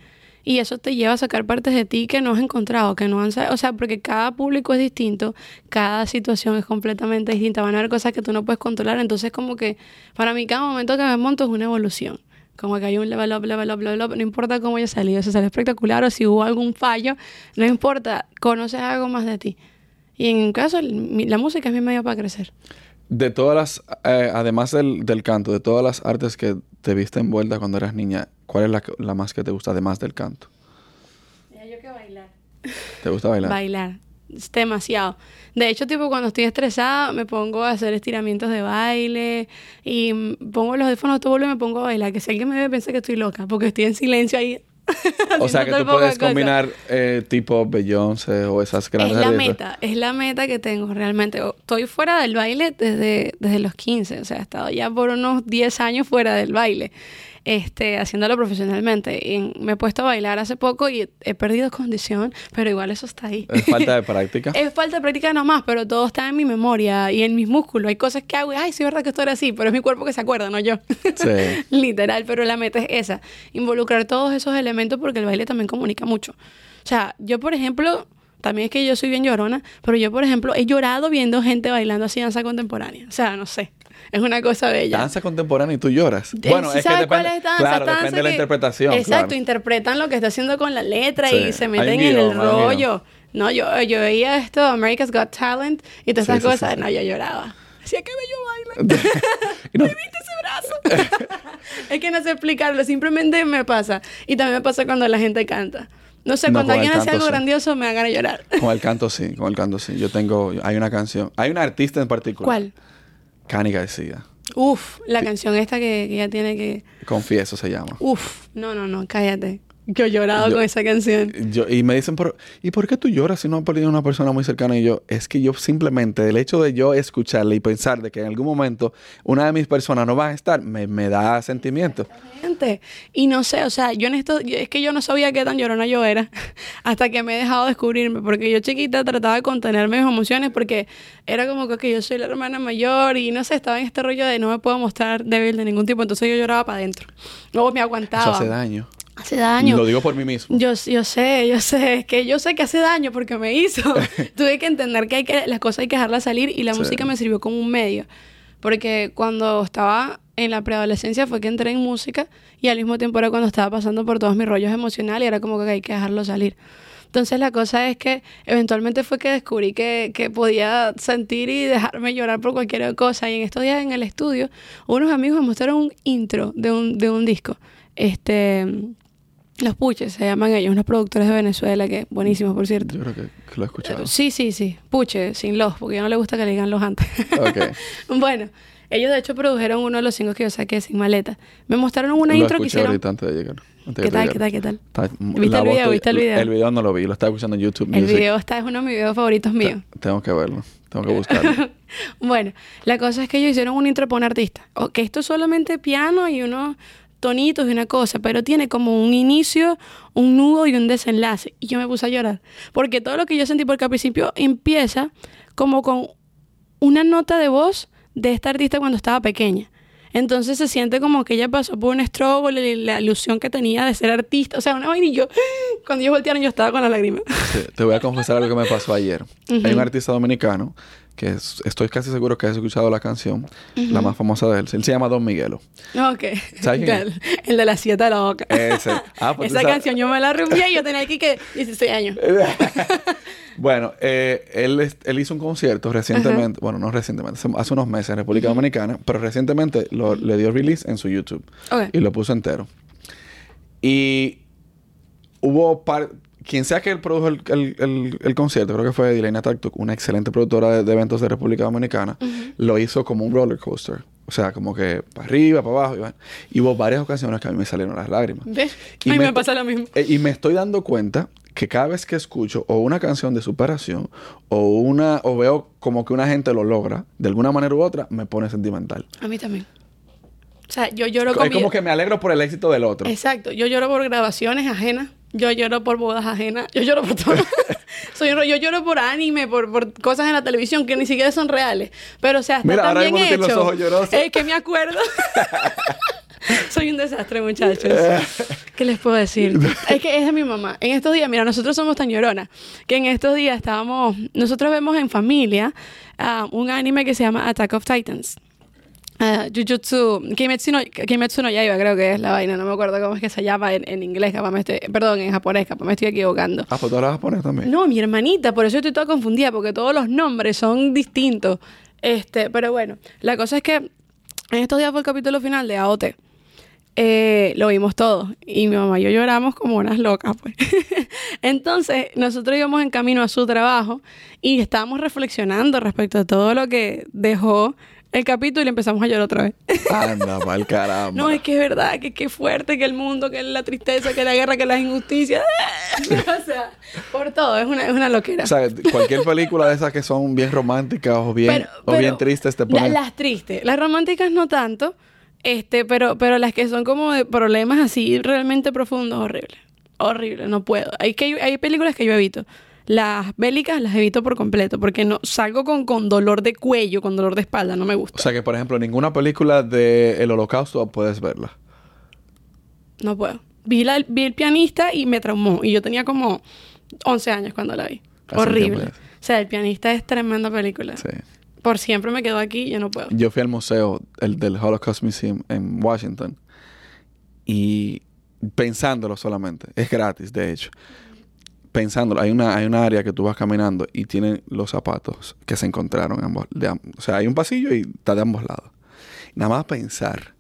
Y eso te lleva a sacar partes de ti que no has encontrado, que no han O sea, porque cada público es distinto, cada situación es completamente distinta. Van a haber cosas que tú no puedes controlar. Entonces, como que para mí, cada momento que me monto es una evolución. Como que hay un level up, level up, level up. No importa cómo haya salido, si salió espectacular o si hubo algún fallo, no importa. Conoces algo más de ti. Y en mi caso, la música es mi medio para crecer. De todas las, eh, además del, del canto, de todas las artes que te viste envuelta cuando eras niña, ¿cuál es la, la más que te gusta además del canto? Mira, yo que bailar. ¿Te gusta bailar? Bailar. Es demasiado. De hecho, tipo, cuando estoy estresada, me pongo a hacer estiramientos de baile y pongo los audífonos a todo volumen y me pongo a bailar. Que si alguien me ve, piensa que estoy loca porque estoy en silencio ahí. O sea, que tú puedes combinar eh, tipo Beyoncé o esas Es grandes la artistas. meta, es la meta que tengo realmente. Estoy fuera del baile desde, desde los 15, o sea, he estado ya por unos 10 años fuera del baile, este, haciéndolo profesionalmente. Y me he puesto a bailar hace poco y he, perdido condición, pero igual eso está ahí. Es falta de práctica. Es falta de práctica nomás, pero todo está en mi memoria y en mis músculos. Hay cosas que hago y, ay, sí, es verdad que esto era así, pero es mi cuerpo que se acuerda, no yo. Sí. Literal, pero la meta es esa. Involucrar todos esos elementos porque el baile también comunica mucho. O sea, yo, por ejemplo, también es que yo soy bien llorona, pero yo, por ejemplo, he llorado viendo gente bailando así danza contemporánea. O sea, no sé. Es una cosa bella. Danza contemporánea y tú lloras. De- bueno, ¿sí es que depende, es danza? claro, Danza depende de la que- interpretación. Exacto, claro. interpretan lo que está haciendo con la letra Sí, y se meten en el rollo. No, yo, yo veía esto, America's Got Talent y todas Sí, esas sí, cosas. No, yo lloraba. Decía, qué bello baila. ¿Viste ese brazo? es que no sé explicarlo, simplemente me pasa. Y también me pasa cuando la gente canta. No sé, No, cuando alguien hace algo sí. grandioso me hagan llorar. Con el canto sí, con el canto sí. Yo tengo, hay una canción, hay una artista en particular. ¿Cuál? Cani García. Uf, la canción esta que, que ella tiene que... Confieso se llama. Uf, no, no, no, cállate. Yo he llorado Yo- con esa canción. Yo, y me dicen, pero, ¿y por qué tú lloras si no has perdido una persona muy cercana? Y yo, es que yo simplemente, el hecho de yo escucharle y pensar de que en algún momento una de mis personas no va a estar, me, me da sentimiento. Y no sé, o sea, yo en esto, es que yo no sabía qué tan llorona yo era hasta que me he dejado descubrirme, porque yo chiquita trataba de contener mis emociones porque era como que, yo soy la hermana mayor y no sé, estaba en este rollo de no me puedo mostrar débil de ningún tipo, entonces yo lloraba para adentro. Luego me aguantaba. Eso hace daño. Hace daño. Lo digo por mí mismo. Yo, yo sé, yo sé, es que yo sé que hace daño porque me hizo. Tuve que entender que, hay que las cosas hay que dejarlas salir y la Sí. música me sirvió como un medio. Porque cuando estaba en la preadolescencia fue que entré en música y al mismo tiempo era cuando estaba pasando por todos mis rollos emocionales y era como que hay que dejarlo salir. Entonces la cosa es que eventualmente fue que descubrí que, que podía sentir y dejarme llorar por cualquier cosa. Y en estos días en el estudio, unos amigos me mostraron un intro de un, de un disco. Este, los Puches se llaman ellos, unos productores de Venezuela que buenísimos, por cierto. Yo creo que, que lo he escuchado. Sí, sí, sí. Puche, sin los, porque ya no le gusta que le digan los antes. Bueno, ellos de hecho produjeron uno de los singles que yo saqué sin maleta. Me mostraron una lo intro que hicieron. ahorita antes de llegar. antes ¿Qué de tal, llegar. qué tal, qué tal? Está- ¿Viste la el video? ¿Viste el video? El video no lo vi, lo estaba escuchando en YouTube El Music. video está, es uno de mis videos favoritos míos. Tengo que verlo. Tengo que buscarlo. bueno, la cosa es que ellos hicieron un intro para un artista. O que esto es solamente piano y unos tonitos y una cosa, pero tiene como un inicio, un nudo y un desenlace. Y yo me puse a llorar. Porque todo lo que yo sentí, porque al principio empieza como con una nota de voz de esta artista cuando estaba pequeña. Entonces se siente como que ella pasó por un struggle y la ilusión que tenía de ser artista. O sea, una vaina y yo, cuando ellos voltearon, yo estaba con las lágrimas. Sí, te voy a confesar algo que me pasó ayer. Hay un artista dominicano que es- estoy casi seguro que has escuchado la canción, la más famosa de él. Él se llama Don Miguelo. Ok. ¿Sabes quién Claro, El de las siete boca. Ese. Ah, pues Esa canción yo me la rompía y yo tenía aquí que 16 años. Bueno, eh, él, él hizo un concierto recientemente, bueno, no recientemente, hace- unos meses en República Dominicana, pero recientemente lo- le dio release en su YouTube Ok. y lo puso entero. Y hubo par- quien sea que él produjo el, el- el- el concierto, creo que fue Dilena Taktuk, una excelente productora de, de eventos de República Dominicana, lo hizo como un roller coaster. O sea, como que para arriba, para abajo. Y, bueno. Y hubo varias ocasiones que a mí me salieron las lágrimas. ¿Ves? Y A mí me, me- pasa lo mismo. Eh, y me estoy dando cuenta que cada vez que escucho o una canción de superación o una o veo como que una gente lo logra de alguna manera u otra, me pone sentimental. A mí también. O sea, yo lloro Es con como video- que me alegro por el éxito del otro. Exacto. Yo lloro por grabaciones ajenas. Yo lloro por bodas ajenas. Yo lloro por todo. Soy yo lloro por anime, por, por cosas en la televisión que ni siquiera son reales. Pero, o sea, está Mira, tan ahora bien hecho. los ojos llorosos. Es que me acuerdo. Soy un desastre, muchachos. ¿Qué les puedo decir? Es que es de mi mamá. En estos días, mira, nosotros somos tan lloronas que en estos días estábamos. Nosotros vemos en familia ah, un anime que se llama Attack of Titans. Ah, Jujutsu, Kimetsu no, Kimetsu no Yaiba creo que es la vaina, no me acuerdo cómo es que se llama en, en inglés, capaz me estoy, perdón, en japonés, capaz me estoy equivocando. Ah, pues tú hablas japonés también. No, mi hermanita, por eso estoy toda confundida, porque todos los nombres son distintos. Este, pero bueno, la cosa es que en estos días fue el capítulo final de AOT. Eh, lo vimos todos y mi mamá y yo lloramos como unas locas, pues. Entonces, nosotros íbamos en camino a su trabajo y estábamos reflexionando respecto a todo lo que dejó el capítulo y empezamos a llorar otra vez. Anda, mal caramba. No, es que es verdad, que qué fuerte, que el mundo, que la tristeza, que la guerra, que las injusticias. o sea, por todo, es una, es una loquera. O sea, cualquier película de esas que son bien románticas o bien, Pero- o bien tristes te ponen... las tristes. Las románticas no tanto, este, pero, pero las que son como de problemas así realmente profundos, horrible. Horrible, no puedo. Hay, que, hay películas que yo evito. Las bélicas las evito por completo, porque no salgo con, con dolor de cuello, con dolor de espalda, no me O gusta. sea que, por ejemplo, ninguna película de el holocausto puedes verla. No puedo. Vi, la- vi el pianista y me traumó. Y yo tenía como 11 años cuando la vi. Hace Horrible. O sea, el pianista es tremenda película. Sí. Por siempre me quedo aquí y yo no puedo. Yo fui al museo el del Holocaust Museum en Washington y pensándolo solamente, es gratis de hecho. Pensándolo, hay una, hay una área que tú vas caminando y tienen los zapatos que se encontraron ambos, de o sea, hay un pasillo y está de ambos lados. Nada más pensar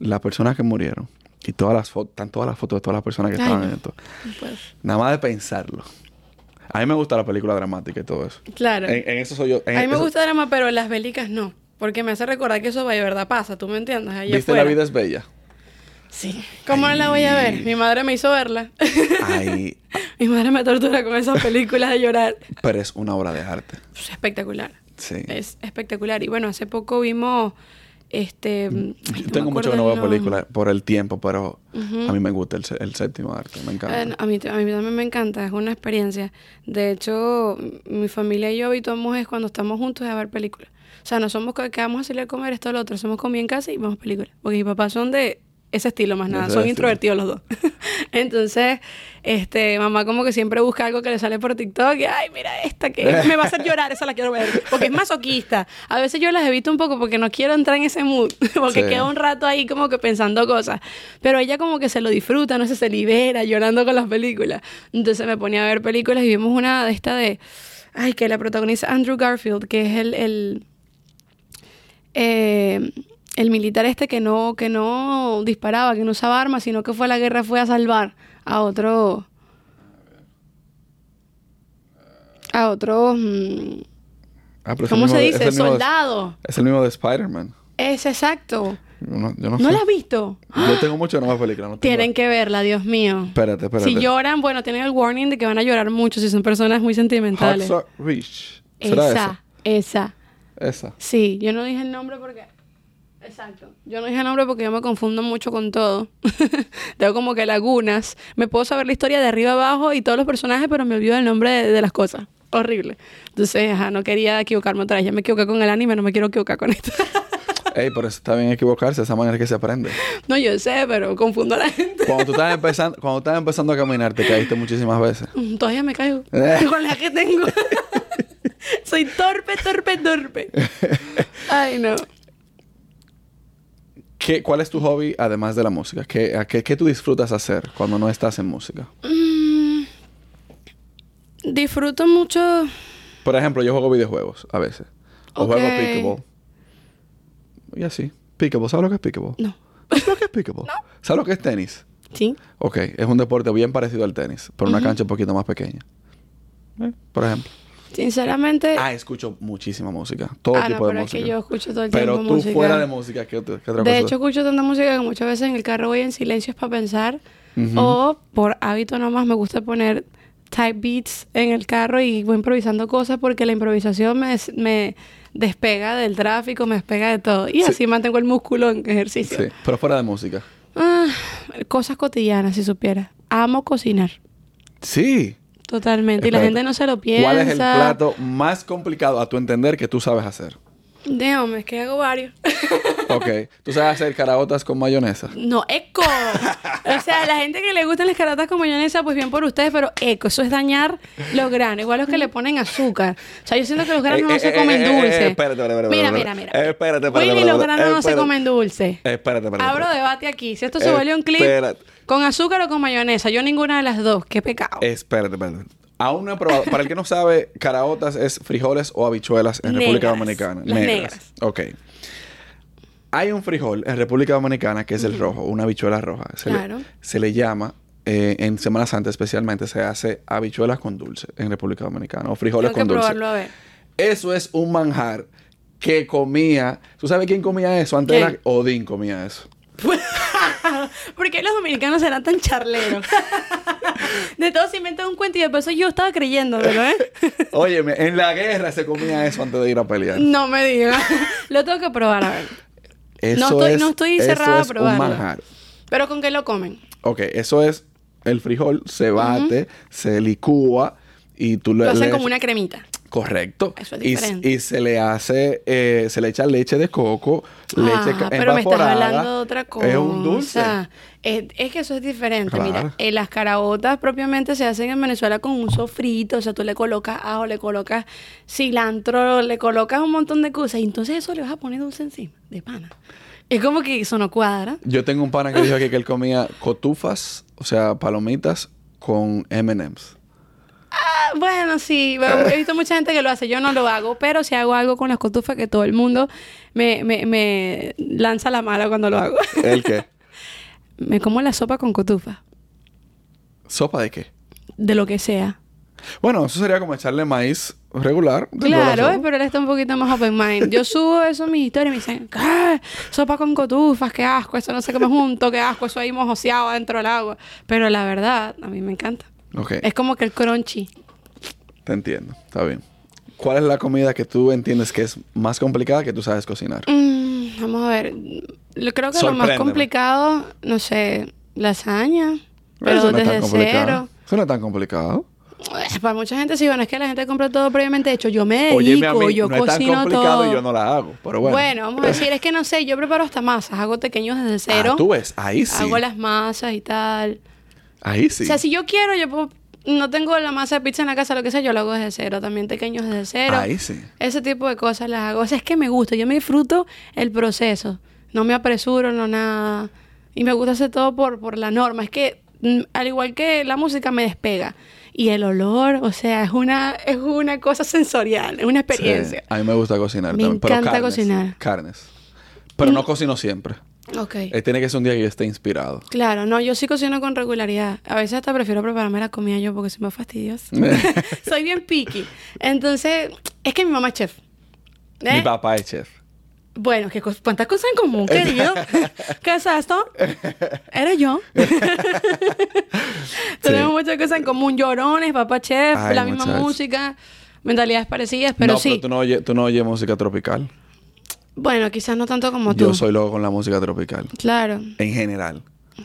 las personas que murieron y todas las fotos, están todas las fotos de todas las personas que Ay, estaban no. en esto. Puedo. Nada más de pensarlo. A mí me gusta la película dramática y todo eso. Claro. En, en eso soy yo. en a mí me eso- gusta drama, pero las bélicas no. Porque me hace recordar que eso de verdad pasa, ¿tú me entiendes? Allá ¿Viste afuera. La vida es bella? Sí. ¿Cómo no la voy a ver? Mi madre me hizo verla. Ay, Mi madre me tortura con esas películas de llorar. pero es una obra de arte. Es espectacular. Sí. Es espectacular. Y bueno, hace poco vimos este. ay, no Yo tengo mucho que no veo películas por el tiempo, pero a mí me gusta el, el séptimo arte, me encanta. Eh, a, mí, a mí también me encanta, es una experiencia. De hecho, mi familia y yo habituamos es cuando estamos juntos a ver películas. O sea, no somos que, que vamos a salir a comer esto o lo otro, somos comida en casa y vemos películas. Porque mis papás son de ese estilo más nada, ese son introvertidos los dos. Entonces, este, mamá como que siempre busca algo que le sale por TikTok y, ay, mira esta que me va a hacer llorar, esa la quiero ver. Porque es masoquista. A veces yo las evito un poco porque no quiero entrar en ese mood, porque Sí. quedo un rato ahí como que pensando cosas. Pero ella como que se lo disfruta, no sé, se libera llorando con las películas. Entonces me ponía a ver películas y vimos una de esta de, ay, que la protagoniza Andrew Garfield, que es el, el, eh, el militar este que no, que no disparaba, que no usaba armas, sino que fue a la guerra, fue a salvar a otro... A otro... mm, Ah, pero es ¿Cómo se de- es dice? de- Soldado. es el mismo de Spider-Man. Es exacto. No, yo no ¿No sé. la has visto? Yo tengo mucho no veo películas. No Tienen que verla, Dios mío. Espérate, espérate. Si lloran, bueno, tienen el warning de que van a llorar mucho si son personas muy sentimentales. Hacksaw Ridge. ¿Será esa, esa, esa? Esa. Sí, yo no dije el nombre porque... Exacto. Yo no dije el nombre porque yo me confundo mucho con todo. Tengo como que lagunas. Me puedo saber la historia de arriba abajo y todos los personajes, pero me olvido el nombre de, de las cosas. Horrible. Entonces, ajá, no quería equivocarme otra vez. Ya me equivoqué con el anime, no me quiero equivocar con esto. Ey, pero está bien equivocarse, esa manera es que se aprende. no, yo sé, pero confundo a la gente. Cuando tú estás empezando, cuando estás empezando a caminar, te caíste muchísimas veces. Mm, Todavía me caigo Eh. con la que tengo. Soy torpe, torpe, torpe. Ay, no. ¿Qué, ¿Cuál es tu hobby además de la música? ¿Qué, a qué, qué tú disfrutas hacer cuando no estás en música? Mm, disfruto mucho. Por ejemplo, yo juego videojuegos a veces. O juego Ok. pickleball. Y así. Pickleball, ¿sabes lo que es pickleball? No. ¿Sabes lo que es pickleball? ¿Sabes lo que es tenis? Sí. Ok, es un deporte bien parecido al tenis, pero una cancha un poquito más pequeña. Eh, Por ejemplo. Sinceramente. Ah, escucho muchísima música. Todo ah, no, tipo de pero música. es que yo escucho todo el pero tiempo tú música. fuera de música, ¿qué, otra- qué otra De cosa? hecho, escucho tanta música que muchas veces en el carro voy en silencio para pensar. O por hábito nomás me gusta poner type beats en el carro y voy improvisando cosas porque la improvisación me, me despega del tráfico, me despega de todo. Y Sí. así mantengo el músculo en ejercicio. Sí, pero fuera de música. Ah, cosas cotidianas, si supiera. Amo cocinar. Sí. Totalmente. Y la gente no se lo piensa. ¿Cuál es el plato más complicado a tu entender que tú sabes hacer? Déjame, es que hago varios. Ok. ¿Tú sabes hacer caraotas con mayonesa? No, eco. O sea, la gente que le gustan las caratas con mayonesa, pues bien por ustedes, pero eco, eso es dañar los granos. Igual los que le ponen azúcar. O sea, yo siento que los granos Eh, no eh, se eh, comen dulce. eh, espérate, espérate, espérate, Mira, mira, mira. Espérate, espérate, Willy, los espérate. granos no se Espérate. comen dulce. Espérate, espérate. Abro espérate. debate aquí. Si esto se vuelve un clip espérate. con azúcar o con mayonesa, yo ninguna de las dos. Qué pecado. Espérate, espérate. Aún no he probado. Para el que no sabe, caraotas es frijoles o habichuelas en República. Dominicana. Las negras. Ok. Hay un frijol en República Dominicana que es el rojo, una habichuela roja. Se Claro. Le, se le llama, eh, en Semana Santa especialmente, se hace habichuelas con dulce en República Dominicana. O frijoles Tengo que con dulce. probarlo a ver. Eso es un manjar que comía. ¿Tú sabes quién comía eso? Antes Odín comía eso. ¿Por qué los dominicanos serán tan charleros? De todo se inventan un cuento y después yo estaba creyéndomelo, ¿eh? Óyeme, en la guerra se comía eso antes de ir a pelear. No me digas. Lo tengo que probar, a ver. Eso No estoy- es, no estoy eso cerrada a es un probarlo. manjar. Pero ¿con qué lo comen? Ok, eso es el frijol, se bate, se licúa y tú le, Lo hacen le como una cremita. Correcto. Eso es Y- diferente. Y, se le hace, eh, se le echa leche de coco, leche Ah, pero me estás hablando de otra cosa. Es un dulce. Es, es que eso es diferente. Claro. Mira, eh, las caraotas propiamente se hacen en Venezuela con un sofrito. O sea, tú le colocas ajo, le colocas cilantro, le colocas un montón de cosas. Y entonces eso le vas a poner dulce encima, de pana. Es como que eso no cuadra. Yo tengo un pana que dijo aquí que él comía cotufas, o sea, palomitas con M&M's. Ah, bueno, sí. he visto mucha gente que lo hace. Yo no lo hago. Pero si hago algo con las cotufas que todo el mundo me, me, me lanza la mala cuando lo hago. ¿El qué? me como la sopa con cotufa. ¿Sopa de qué? De lo que sea. Bueno, eso sería como echarle maíz regular. Claro, pero él está un poquito más open mind. Yo subo eso en mis historias y me dicen, ¿qué? Sopa con cotufas, qué asco, eso no se come junto, qué asco, eso ahí mojoseado dentro del agua. Pero la verdad, a mí me encanta. Ok, Es como que el crunchy. te entiendo. Está bien. ¿Cuál es la comida que tú entiendes que es más complicada que tú sabes cocinar? Mm, vamos a ver. Creo que lo más complicado, no sé, lasaña. Pero Eso no es desde tan cero. Eso no es tan complicado. Para mucha gente sí, bueno, es que la gente compra todo previamente hecho. Yo me dedico, mí, yo no es tan cocino complicado todo. y yo no la hago. Pero bueno. Bueno, vamos a decir, es que no sé, yo preparo hasta masas, hago pequeños desde cero. Ah, tú ves, ahí sí. Hago las masas y tal. Ahí sí. O sea, si yo quiero, yo puedo- no tengo la masa de pizza en la casa, lo que sea, yo lo hago desde cero. También pequeños desde cero. Ahí sí. Ese tipo de cosas las hago. O sea, es que me gusta. Yo me disfruto el proceso. No me apresuro, no nada. Y me gusta hacer todo por, por la norma. Es que, mm, al igual que la música, me despega. Y el olor, o sea, es una, es una cosa sensorial, es una experiencia. Sí, A mí me gusta cocinar Me también. pero encanta carnes, cocinar. Carnes. Pero no cocino siempre. Ok. Eh, tiene que ser un día que yo esté inspirado. Claro, no, yo sí cocino con regularidad. A veces hasta prefiero prepararme la comida yo porque soy más fastidiosa. soy bien picky. Entonces, es que mi mamá es chef. ¿Eh? Mi papá es chef. Bueno, ¿qué cos- ¿cuántas cosas en común, querido? ¿Qué es esto? Eres yo. Tenemos muchas cosas en común. Llorones, papá chef, Ay, la misma muchacho. música, mentalidades parecidas, pero no, sí. pero tú no, oyes, tú no oyes música tropical. Bueno, quizás no tanto como tú. Yo soy loco con la música tropical. Claro, En general.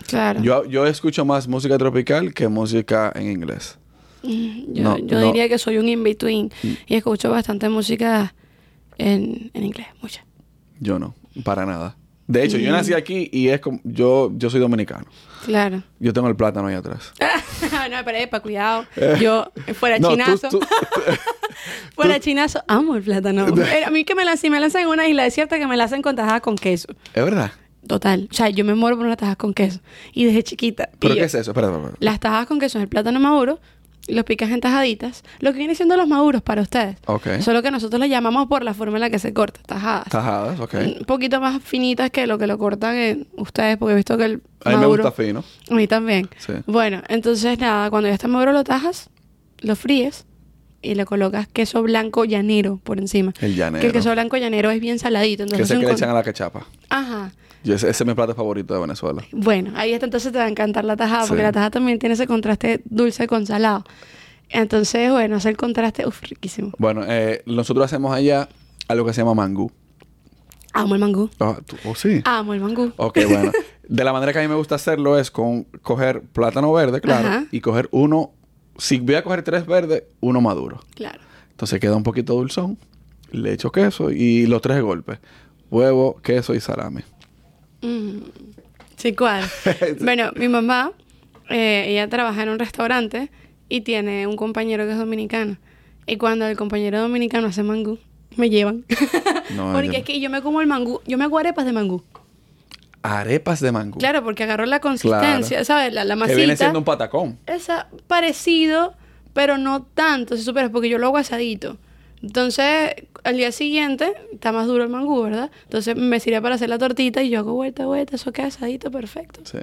claro. Yo, yo escucho más música tropical que música en inglés. Yo, No, yo no. diría que soy un in-between y escucho bastante música en, en inglés, mucha. Yo no, para nada. De hecho, yo nací aquí y es como, yo, yo soy dominicano. Claro. Yo tengo el plátano ahí atrás. no, pero epa, cuidado. Yo, fuera No, tú- chinazo. tú- fuera chinazo, amo el plátano. Eh, A mí que me la, si me lanzan en una isla desierta, que me la hacen con tajadas con queso. es verdad. Total. O sea, yo me muero por unas tajadas con queso. Y desde chiquita. ¿Pero y qué yo- es eso? Espera, espera, espera. Las tajadas con queso es el plátano maduro, los picas en tajaditas, lo que viene siendo los maduros para ustedes. Ok. Solo que nosotros le llamamos por la forma en la que se corta, tajadas. Tajadas, ok. Un poquito más finitas que lo que lo cortan en ustedes, porque he visto que el A mí me gusta fino. A mí también. Sí. Bueno, entonces nada, cuando ya está maduro lo tajas, lo fríes y le colocas queso blanco llanero por encima. El llanero. Que el queso blanco llanero es bien saladito. Que Entonces sé es que le echan a la cachapa. Ajá. Yo, ese, ese es mi plato favorito de Venezuela. Bueno, ahí está, entonces te va a encantar la tajada, porque la tajada también tiene ese contraste dulce con salado. Entonces, bueno, hace el contraste, uff, riquísimo. Bueno, eh, nosotros hacemos allá algo que se llama mangú. Amo el mangú. Ah, ¿tú- ¿Oh, sí? Amo el mangú. Ok, bueno. De la manera que a mí me gusta hacerlo es con coger plátano verde, claro, Ajá. y coger uno. Si voy a coger tres verdes, uno maduro. Claro. Entonces queda un poquito dulzón. Le echo queso y los tres golpes: huevo, queso y salami. Mm. Sí, ¿cuál? bueno, mi mamá, eh, ella trabaja en un restaurante y tiene un compañero que es dominicano. Y cuando el compañero dominicano hace mangú, me llevan. No, porque yo- es que yo me como el mangú, yo me hago arepas de mangú. Arepas de mangú. Claro, porque agarró la consistencia, ¿sabes? La, la que masita. viene siendo un patacón. Esa, parecido, pero no tanto, si superas, porque yo lo hago asadito. Entonces, al día siguiente, está más duro el mangú, ¿verdad? Entonces me sirve para hacer la tortita y yo hago vuelta, vuelta, eso queda asadito, perfecto. Sí.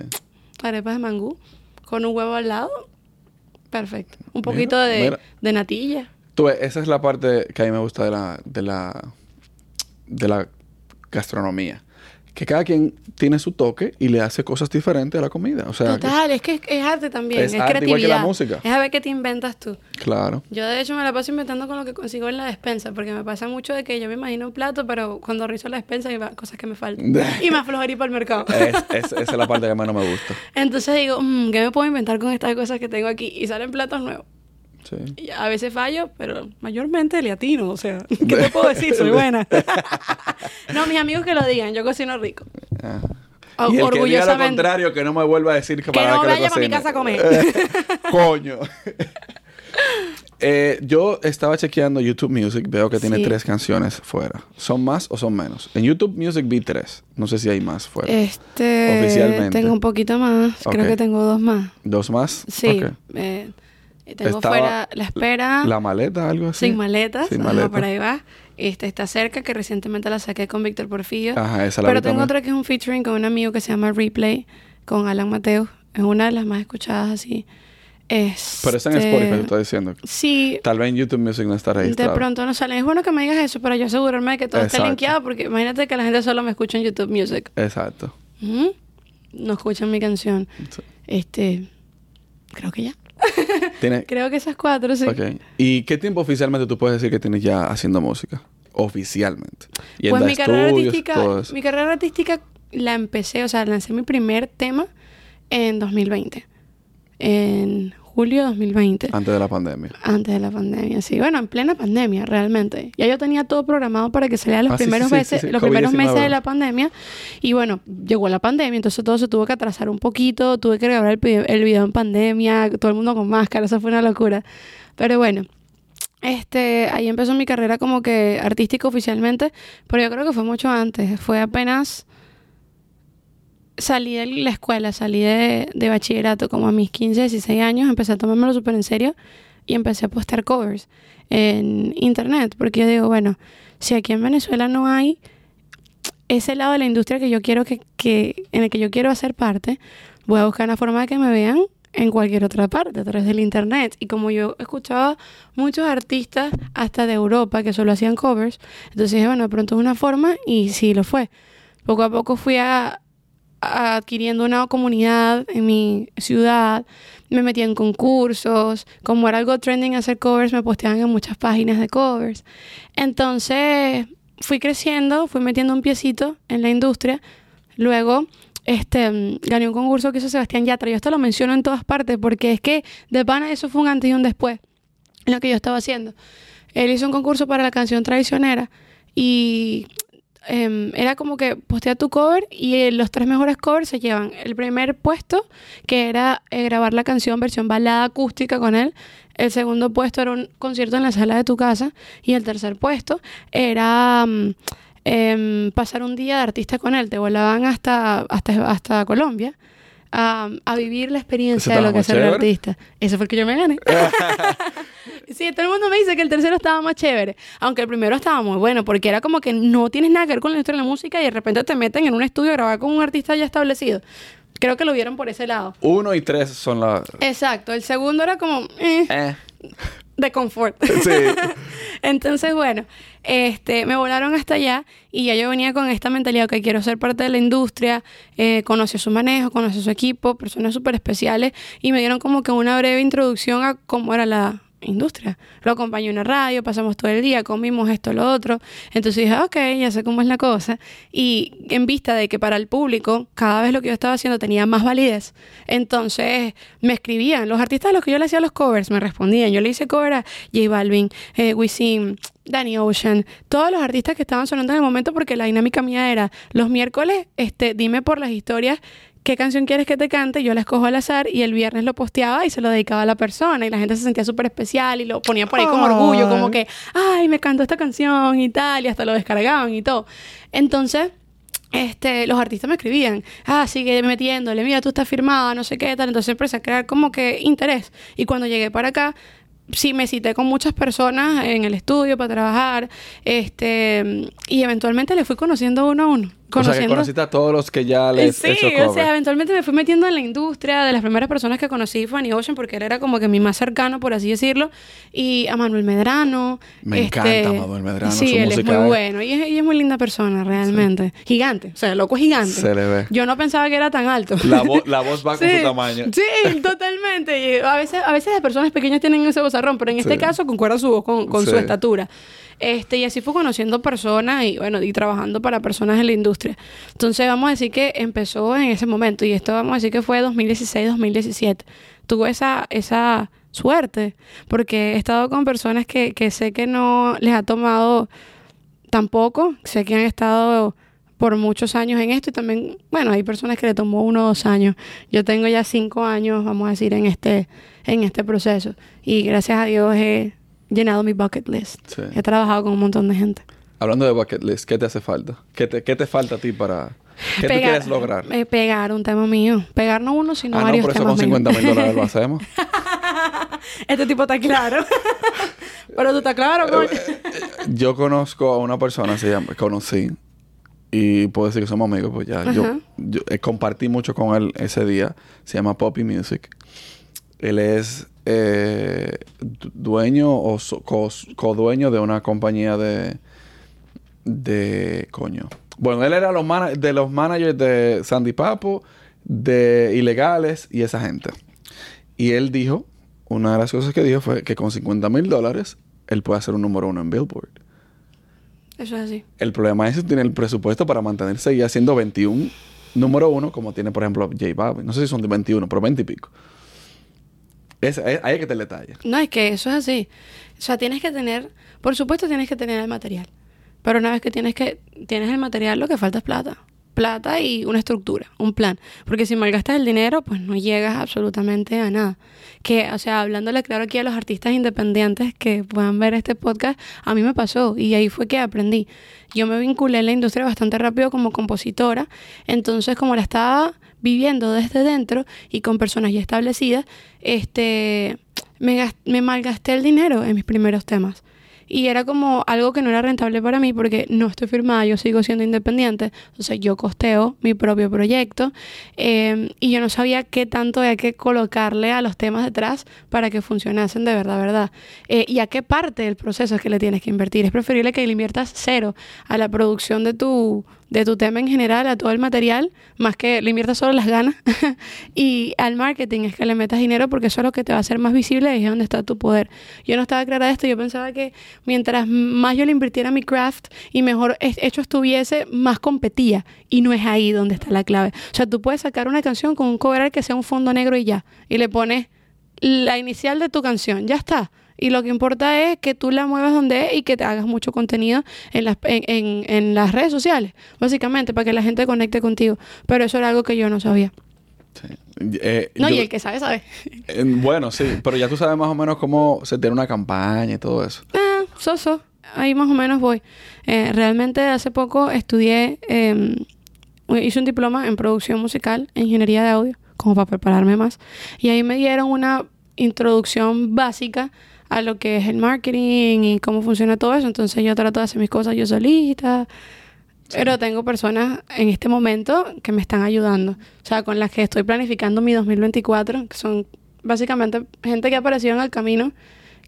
Arepas de mangú, con un huevo al lado, perfecto. Un Mira, poquito de, mira. de natilla. Tú ves, esa es la parte que a mí me gusta de la, de la, de la gastronomía. Que cada quien tiene su toque y le hace cosas diferentes a la comida. O sea, que- Total, es que es, arte también, Es es, arte, igual que creatividad. la música. Es a ver qué te inventas tú. claro. Yo de hecho me la paso inventando con lo que consigo en la despensa, porque me pasa mucho de que yo me imagino un plato, pero cuando rizo la despensa hay cosas que me faltan. y más flojera ir para el mercado. Es- es- esa es la parte que más no me gusta. Entonces digo, "Mm, ¿qué me puedo inventar con estas cosas que tengo aquí? Y salen platos nuevos. Sí. Y a veces fallo, pero mayormente latino, o sea, ¿qué te puedo decir? Soy buena. no, mis amigos que lo digan, yo cocino rico. Ah. O- y el que diga lo orgullosamente. contrario, que no me vuelva a decir que, Que para no que le vaya para mi casa a comer. Coño. Eh, yo estaba chequeando YouTube Music, veo que tiene Sí. tres canciones fuera. ¿Son más o son menos? En YouTube Music vi tres. No sé si hay más fuera. Este, Oficialmente. tengo un poquito más, creo que tengo dos más. ¿Dos más? Sí, Ok. eh, tengo Estaba fuera la espera. ¿La maleta, algo así? Sin maletas, Sin ajá, maleta. por ahí va. Este está cerca, que recientemente la saqué con Víctor Porfillo. Ajá, esa la Pero vi tengo también. otra que es un featuring con un amigo que se llama Replay, con Alan Mateo. Es una de las más escuchadas así. Este, Pero es en Spotify, te estoy diciendo. Sí. Tal vez en YouTube Music no está registrado. De pronto no sale. Es bueno que me digas eso para yo asegurarme de que todo esté Exacto. linkeado, porque imagínate que la gente solo me escucha en YouTube Music. Exacto. No escuchan mi canción. Sí. Este. Creo que ya. Creo que esas cuatro, sí. ¿Y qué tiempo oficialmente tú puedes decir que tienes ya haciendo música? Oficialmente. Y Pues mi carrera estudios, artística, mi carrera artística la empecé, o sea, lancé mi primer tema en 2020. En julio de 2020. Antes de la pandemia. Antes de la pandemia, sí. Bueno, en plena pandemia, realmente. Ya yo tenía todo programado para que saliera los Ah, primeros sí, sí, meses, sí, los primeros COVID-19. meses de la pandemia. Y bueno, llegó la pandemia, entonces todo se tuvo que atrasar un poquito. Tuve que grabar el, el video en pandemia, todo el mundo con máscara, eso fue una locura. Pero bueno, este, ahí empezó mi carrera como que artística oficialmente, pero yo creo que fue mucho antes. Fue apenas salí de la escuela, salí de, de bachillerato como a mis 15, 16 años, empecé a tomármelo súper en serio y empecé a postear covers en internet, porque yo digo, bueno, si aquí en Venezuela no hay ese lado de la industria que yo quiero que, que en el que yo quiero hacer parte, voy a buscar una forma de que me vean en cualquier otra parte, a través del internet. Y como yo escuchaba muchos artistas, hasta de Europa, que solo hacían covers, entonces dije, bueno, pronto es una forma y sí lo fue. Poco a poco fui a- adquiriendo una comunidad en mi ciudad, me metí en concursos, como era algo trending hacer covers, me posteaban en muchas páginas de covers. Entonces fui creciendo, fui metiendo un piecito en la industria. Luego este, gané un concurso que hizo Sebastián Yatra. Yo esto lo menciono en todas partes porque es que de pana eso fue un antes y un después lo que yo estaba haciendo. Él hizo un concurso para la canción traicionera y em, era como que postea tu cover y eh, los tres mejores covers se llevan el primer puesto, que era eh, grabar la canción versión balada acústica con él. El segundo puesto era un concierto en la sala de tu casa. Y el tercer puesto era mm, em, pasar un día de artista con él. Te volaban hasta, hasta, hasta Colombia. A, a vivir la experiencia de lo que es ser artista. Ese fue el que yo me gané. Sí, todo el mundo me dice que el tercero estaba más chévere. Aunque el primero estaba muy bueno, porque era como que no tienes nada que ver con la industria de la música y de repente te meten en un estudio a grabar con un artista ya establecido. Creo que lo vieron por ese lado. Uno y tres son las... Exacto. El segundo era como eh, Eh. De confort. Sí. Entonces, bueno, este, me volaron hasta allá y ya yo venía con esta mentalidad que quiero ser parte de la industria, eh, conocí su manejo, conocí su equipo, personas súper especiales y me dieron como que una breve introducción a cómo era la industria. Lo acompañé en una radio, pasamos todo el día, comimos esto, lo otro. Entonces dije, ok, ya sé cómo es la cosa. Y en vista de que para el público cada vez lo que yo estaba haciendo tenía más validez, entonces me escribían. Los artistas a los que yo le hacía los covers me respondían. Yo le hice cover a J Balvin, eh, Wisin, Danny Ocean, todos los artistas que estaban sonando en el momento porque la dinámica mía era los miércoles, este, dime por las historias qué canción quieres que te cante, yo la escojo al azar y el viernes lo posteaba y se lo dedicaba a la persona y la gente se sentía súper especial y lo ponía por ahí con orgullo, como que, ay, me cantó esta canción y tal, y hasta lo descargaban y todo. Entonces, este, los artistas me escribían, ah, sigue metiéndole, mira, tú estás firmada, no sé qué, tal. Entonces empecé a crear como que interés. Y cuando llegué para acá, sí me cité con muchas personas en el estudio para trabajar, este, y eventualmente le fui conociendo uno a uno. O sea, que Conociendo... conociste a todos los que ya les Sí, o sea, eventualmente me fui metiendo en la industria. De las primeras personas que conocí fue Annie Ocean, porque él era como que mi más cercano, por así decirlo. Y a Manuel Medrano. este, Me encanta Manuel Medrano, Sí, su él es música muy es- bueno. Y es, y es muy linda persona, realmente. Gigante. O sea, el loco es gigante. Se le ve. Yo no pensaba que era tan alto. La, vo- la voz va con Sí, su tamaño. Sí, totalmente. Y a veces, a veces las personas pequeñas tienen ese vozarrón, pero en este Sí. caso concuerda su voz con, con su Sí. estatura. Este, y así fue conociendo personas y bueno, y trabajando para personas en la industria. Entonces vamos a decir que empezó en ese momento y esto vamos a decir que fue 2016-2017. Tuve esa, esa suerte porque he estado con personas que, que sé que no les ha tomado tampoco, sé que han estado por muchos años en esto y también, bueno, hay personas que le tomó uno o dos años. Yo tengo ya cinco años, vamos a decir, en este, en este proceso. Y gracias a Dios he llenado mi bucket list. Sí. He trabajado con un montón de gente. Hablando de bucket list, ¿qué te hace falta? ¿Qué te, qué te falta a ti para... ¿Qué tú Pegar- quieres lograr? eh, pegar un tema mío. Pegar no uno, sino ah, no, varios por eso temas con 50 mil dólares lo hacemos. este tipo está claro. Pero tú estás claro, coño. Yo conozco a una persona, se llama, conocí, y puedo decir que somos amigos, pues ya. Yo, Ajá. yo, eh, compartí mucho con él ese día. Se llama Poppy Music. Él es eh, du- dueño o so- co- co-dueño de una compañía de... De... Coño. Bueno, él era los de los managers de Sandy Papo, de Ilegales y esa gente. Y él dijo, una de las cosas que dijo fue que con 50 mil dólares él puede hacer un número uno en Billboard. Eso es así. El problema es que tiene el presupuesto para mantenerse y haciendo 21 número uno, como tiene, por ejemplo, J Balvin. No sé si son de 21, pero 20 y pico. Es, es- ahí hay que te detalle. No, es que eso es así. O sea, tienes que tener, por supuesto tienes que tener el material. Pero una vez que tienes que tienes el material, lo que falta es plata. Plata y una estructura, un plan. Porque si malgastas el dinero, pues no llegas absolutamente a nada. Que, o sea, hablándole claro aquí a los artistas independientes que puedan ver este podcast, a mí me pasó y ahí fue que aprendí. Yo me vinculé en la industria bastante rápido como compositora, entonces como la estaba viviendo desde dentro y con personas ya establecidas, este, me, me malgasté el dinero en mis primeros temas. Y era como algo que no era rentable para mí porque no estoy firmada, yo sigo siendo independiente. Entonces yo costeo mi propio proyecto eh, y yo no sabía qué tanto había que colocarle a los temas detrás para que funcionasen de verdad, verdad. Eh, y a qué parte del proceso es que le tienes que invertir. Es preferible que le inviertas cero a la producción de tu, de tu tema en general, a todo el material, más que le inviertas solo las ganas. y al marketing es que le metas dinero porque eso es lo que te va a hacer más visible y es donde está tu poder. Yo no estaba clara de esto, yo pensaba que mientras más yo le invirtiera mi craft y mejor hecho estuviese, más competía. Y no es ahí donde está la clave. O sea, tú puedes sacar una canción con un cover que sea un fondo negro y ya. Y le pones la inicial de tu canción, ya está. Y lo que importa es que tú la muevas donde es y que te hagas mucho contenido en las, en, en- en las redes sociales, básicamente, para que la gente conecte contigo. Pero eso era algo que yo no sabía. Sí. Eh, No, yo- y el que sabe, sabe. eh, bueno, sí, pero ya tú sabes más o menos cómo se tiene una campaña y todo eso. Ah, soso. Ahí más o menos voy. Eh, realmente hace poco estudié, eh, hice un diploma en producción musical, e ingeniería de audio, como para prepararme más. Y ahí me dieron una introducción básica a lo que es el marketing y cómo funciona todo eso. Entonces yo trato de hacer mis cosas yo solita. Pero tengo personas en este momento que me están ayudando. O sea, con las que estoy planificando mi 2024, que son básicamente gente que apareció en el camino,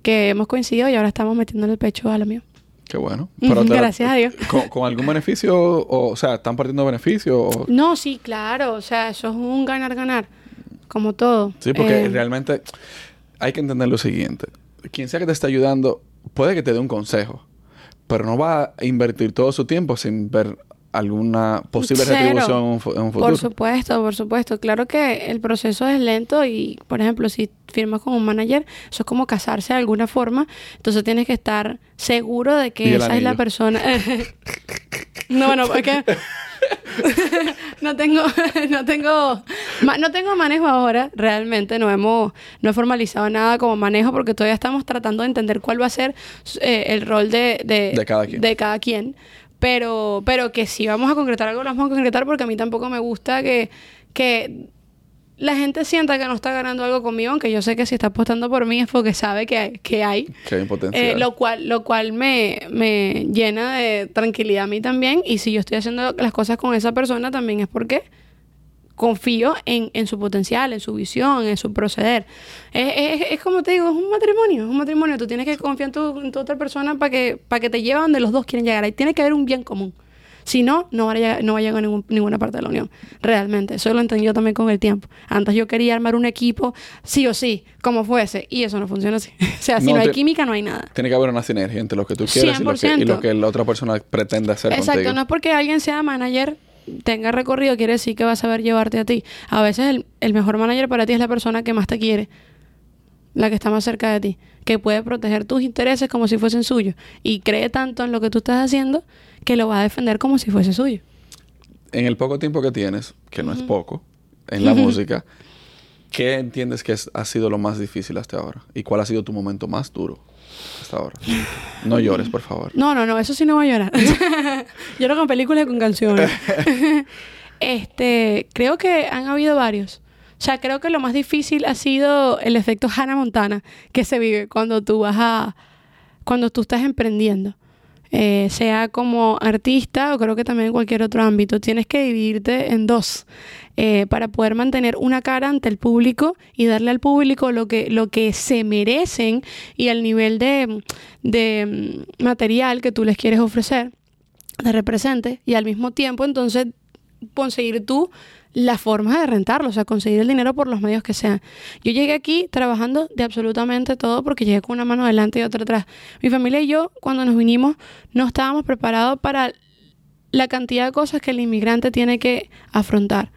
que hemos coincidido y ahora estamos metiéndole el pecho a lo mío. Qué bueno. Te- gracias a Dios. ¿Con, con algún beneficio? O, o sea, ¿están partiendo beneficio? O- No, sí, claro. O sea, eso es un ganar-ganar. Como todo. Sí, porque Eh, realmente hay que entender lo siguiente. Quien sea que te esté ayudando, puede que te dé un consejo, pero no va a invertir todo su tiempo sin ver alguna posible Cero. retribución en un, fu- en un futuro. Por supuesto, por supuesto. Claro que el proceso es lento y, por ejemplo, si firmas con un manager, eso es como casarse de alguna forma. Entonces tienes que estar seguro de que esa es la persona. no, bueno, porque no tengo, no tengo, no tengo manejo ahora. Realmente no hemos, no he formalizado nada como manejo porque todavía estamos tratando de entender cuál va a ser eh, el rol de, de, De cada quien. de cada quien. Pero, pero que si vamos a concretar algo, lo vamos a concretar porque a mí tampoco me gusta que, que la gente sienta que no está ganando algo conmigo, aunque yo sé que si está apostando por mí es porque sabe que hay. Que hay. Que hay potencial. Eh, lo cual, lo cual me, me llena de tranquilidad a mí también. Y si yo estoy haciendo las cosas con esa persona, también es porque confío en, en su potencial, en su visión, en su proceder. Es, es- es como te digo, es un matrimonio, es un matrimonio. Tú tienes que confiar en tu, en tu otra persona para que, para que te lleve donde los dos quieren llegar. Ahí tiene que haber un bien común. Si no, no va a llegar, no va a llegar a ningún- ninguna parte de la unión. Realmente. Eso lo entendí yo también con el tiempo. Antes yo quería armar un equipo sí o sí, como fuese. Y eso no funciona así. o sea, si No no, hay te- química, no hay nada. Tiene que haber una sinergia entre lo que tú quieres y lo que, y 100%. lo que la otra persona pretende hacer Exacto, contigo. no es porque alguien sea manager, tenga recorrido, quiere decir que va a saber llevarte a ti. A veces el, el mejor manager para ti es la persona que más te quiere, la que está más cerca de ti, que puede proteger tus intereses como si fuesen suyos y cree tanto en lo que tú estás haciendo que lo va a defender como si fuese suyo. En el poco tiempo que tienes, que no es poco, en la música, ¿qué entiendes que es- ha sido lo más difícil hasta ahora? ¿Y cuál ha sido tu momento más duro hasta ahora? No llores, por favor. No, no, no, eso sí no voy a llorar. Lloro con películas y con canciones. este, creo que han habido varios. O sea, creo que lo más difícil ha sido el efecto Hannah Montana que se vive cuando tú vas a. cuando tú estás emprendiendo. Eh, sea como artista o creo que también en cualquier otro ámbito. Tienes que dividirte en dos. eh, para poder mantener una cara ante el público y darle al público lo que, lo que se merecen y el nivel de, de mm, material que tú les quieres ofrecer, de represente, y al mismo tiempo entonces conseguir tú la forma de rentarlo, o sea, conseguir el dinero por los medios que sean. Yo llegué aquí trabajando de absolutamente todo porque llegué con una mano adelante y otra atrás. Mi familia y yo, cuando nos vinimos, no estábamos preparados para la cantidad de cosas que el inmigrante tiene que afrontar.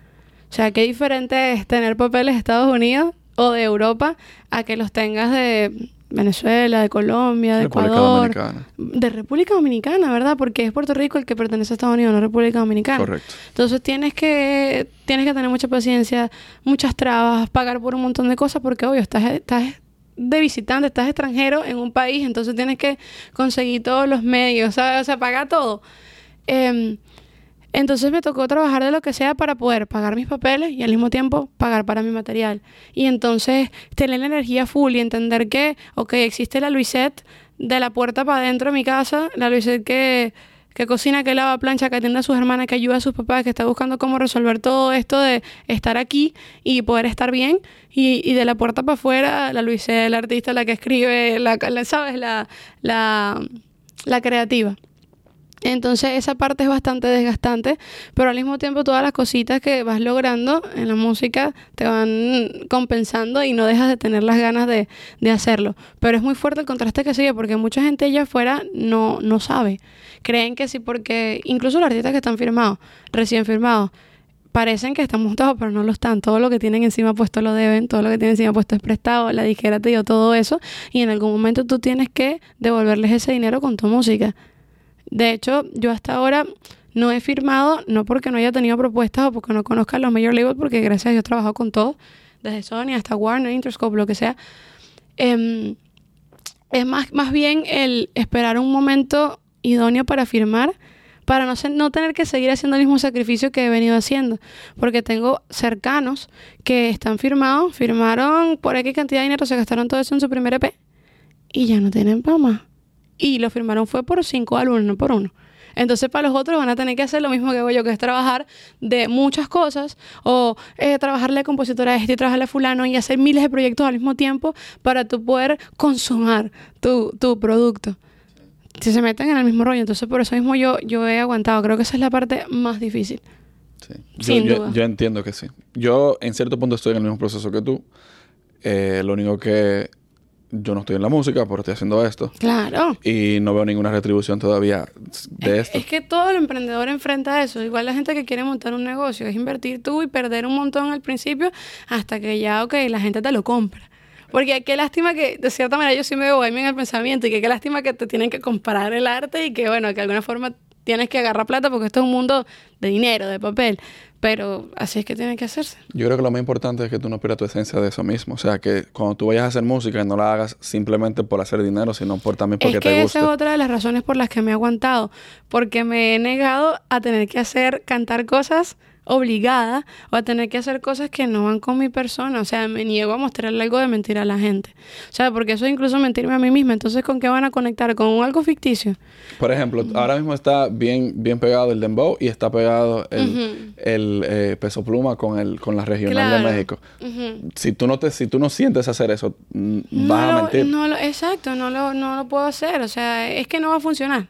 O sea, qué diferente es tener papeles de Estados Unidos o de Europa a que los tengas de Venezuela, de Colombia, de República Ecuador, Dominicana. de República Dominicana, ¿verdad? Porque es Puerto Rico el que pertenece a Estados Unidos, no República Dominicana. Correcto. Entonces tienes que tienes que tener mucha paciencia, muchas trabas, pagar por un montón de cosas porque obvio estás estás de visitante, estás extranjero en un país, entonces tienes que conseguir todos los medios, ¿sabes? o sea, pagar todo. Em, entonces me tocó trabajar de lo que sea para poder pagar mis papeles y al mismo tiempo pagar para mi material. Y entonces tener la energía full y entender que, ok, existe la Luisette de la puerta para adentro de mi casa, la Luisette que, que cocina, que lava, plancha, que atiende a sus hermanas, que ayuda a sus papás, que está buscando cómo resolver todo esto de estar aquí y poder estar bien. Y, y de la puerta para afuera, la Luisette, la artista, la que escribe, la, la- ¿sabes? La, la, la creativa. Entonces esa parte es bastante desgastante, pero al mismo tiempo todas las cositas que vas logrando en la música te van compensando y no dejas de tener las ganas de, de hacerlo. Pero es muy fuerte el contraste que sigue porque mucha gente allá afuera no, no sabe. Creen que sí porque incluso los artistas que están firmados, recién firmados, parecen que están montados, pero no lo están. Todo lo que tienen encima puesto lo deben, todo lo que tienen encima puesto es prestado, la disquera te dio todo eso y en algún momento tú tienes que devolverles ese dinero con tu música. De hecho, yo hasta ahora no he firmado, no porque no haya tenido propuestas o porque no conozca los major labels, porque gracias a Dios he trabajado con todos, desde Sony hasta Warner, Interscope, lo que sea. Em, es más, más bien el esperar un momento idóneo para firmar, para no, no tener que seguir haciendo el mismo sacrificio que he venido haciendo. Porque tengo cercanos que están firmados, firmaron por X cantidad de dinero, se gastaron todo eso en su primer EP y ya no tienen para más. Y lo firmaron fue por cinco álbumes, no por uno. Entonces para los otros van a tener que hacer lo mismo que hago yo, que es trabajar de muchas cosas o eh, trabajarle a compositora a este y trabajarle a fulano y hacer miles de proyectos al mismo tiempo para tú poder consumar tu, tu producto. Si se meten en el mismo rollo, entonces por eso mismo yo, yo he aguantado. Creo que esa es la parte más difícil. Sí. Sin yo- duda. yo entiendo que sí. Yo, en cierto punto, estoy en el mismo proceso que tú. Eh, lo único que yo no estoy en la música, pero estoy haciendo esto. Claro. Y no veo ninguna retribución todavía de esto. Es que todo el emprendedor enfrenta eso. Igual la gente que quiere montar un negocio es invertir tú y perder un montón al principio hasta que ya, ok, la gente te lo compra. Porque qué lástima que, de cierta manera, yo sí me voy en el pensamiento y que qué lástima que te tienen que comprar el arte y que, bueno, que de alguna forma tienes que agarrar plata porque esto es un mundo de dinero, de papel. Pero así es que tiene que hacerse. Yo creo que lo más importante es que tú no pierdas tu esencia de eso mismo. O sea, que cuando tú vayas a hacer música, no la hagas simplemente por hacer dinero, sino por también porque es que te gusta. esa es otra de las razones por las que me he aguantado. Porque me he negado a tener que hacer, cantar cosas obligada o a tener que hacer cosas que no van con mi persona. O sea, me niego a mostrarle algo de mentira a la gente. O sea, porque eso es incluso mentirme a mí misma. Entonces, ¿con qué van a conectar? ¿Con algo ficticio? Por ejemplo, ahora mismo está bien, bien pegado el dembow y está pegado el, el, eh, peso pluma con el con la regional Claro. de México. Si tú no te si tú no sientes hacer eso, No vas a lo- mentir. no lo- exacto, no lo, no lo puedo hacer. O sea, es que no va a funcionar.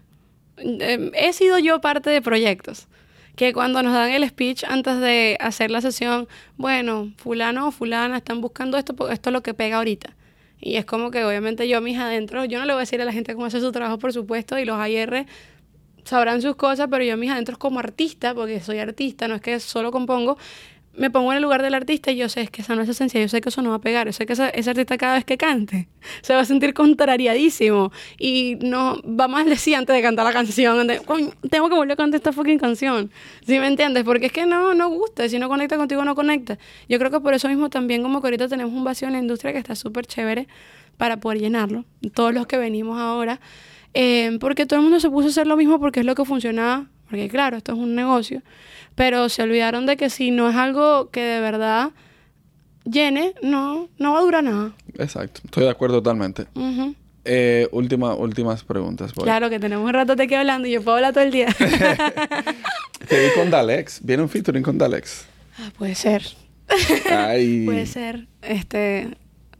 Eh, he sido yo parte de proyectos que cuando nos dan el speech antes de hacer la sesión, bueno, fulano o fulana están buscando esto porque esto es lo que pega ahorita. Y es como que obviamente yo mis adentro, yo no le voy a decir a la gente cómo hacer su trabajo, por supuesto, y los AR sabrán sus cosas, pero yo mis adentros como artista, porque soy artista, no es que solo compongo, me pongo en el lugar del artista y yo sé que esa no es esencia, yo sé que eso no va a pegar, yo sé que esa- ese artista cada vez que cante se va a sentir contrariadísimo y no va más decir antes de cantar la canción, de, "Coño, tengo que volver a cantar esta fucking canción, ¿sí me entiendes? Porque es que no, no gusta, si no conecta contigo no conecta. Yo creo que por eso mismo también como que ahorita tenemos un vacío en la industria que está súper chévere para poder llenarlo, todos los que venimos ahora, eh, porque todo el mundo se puso a hacer lo mismo porque es lo que funcionaba, porque claro, esto es un negocio, pero se olvidaron de que si no es algo que de verdad llene, no, no va a durar nada. Exacto. Estoy de acuerdo totalmente. Ujú. Eh, última, últimas preguntas. Claro que tenemos un rato de aquí hablando y yo puedo hablar todo el día. Te vi con Dalex. Viene un featuring con Dalex. Ah, puede ser. Ay. puede ser. Este,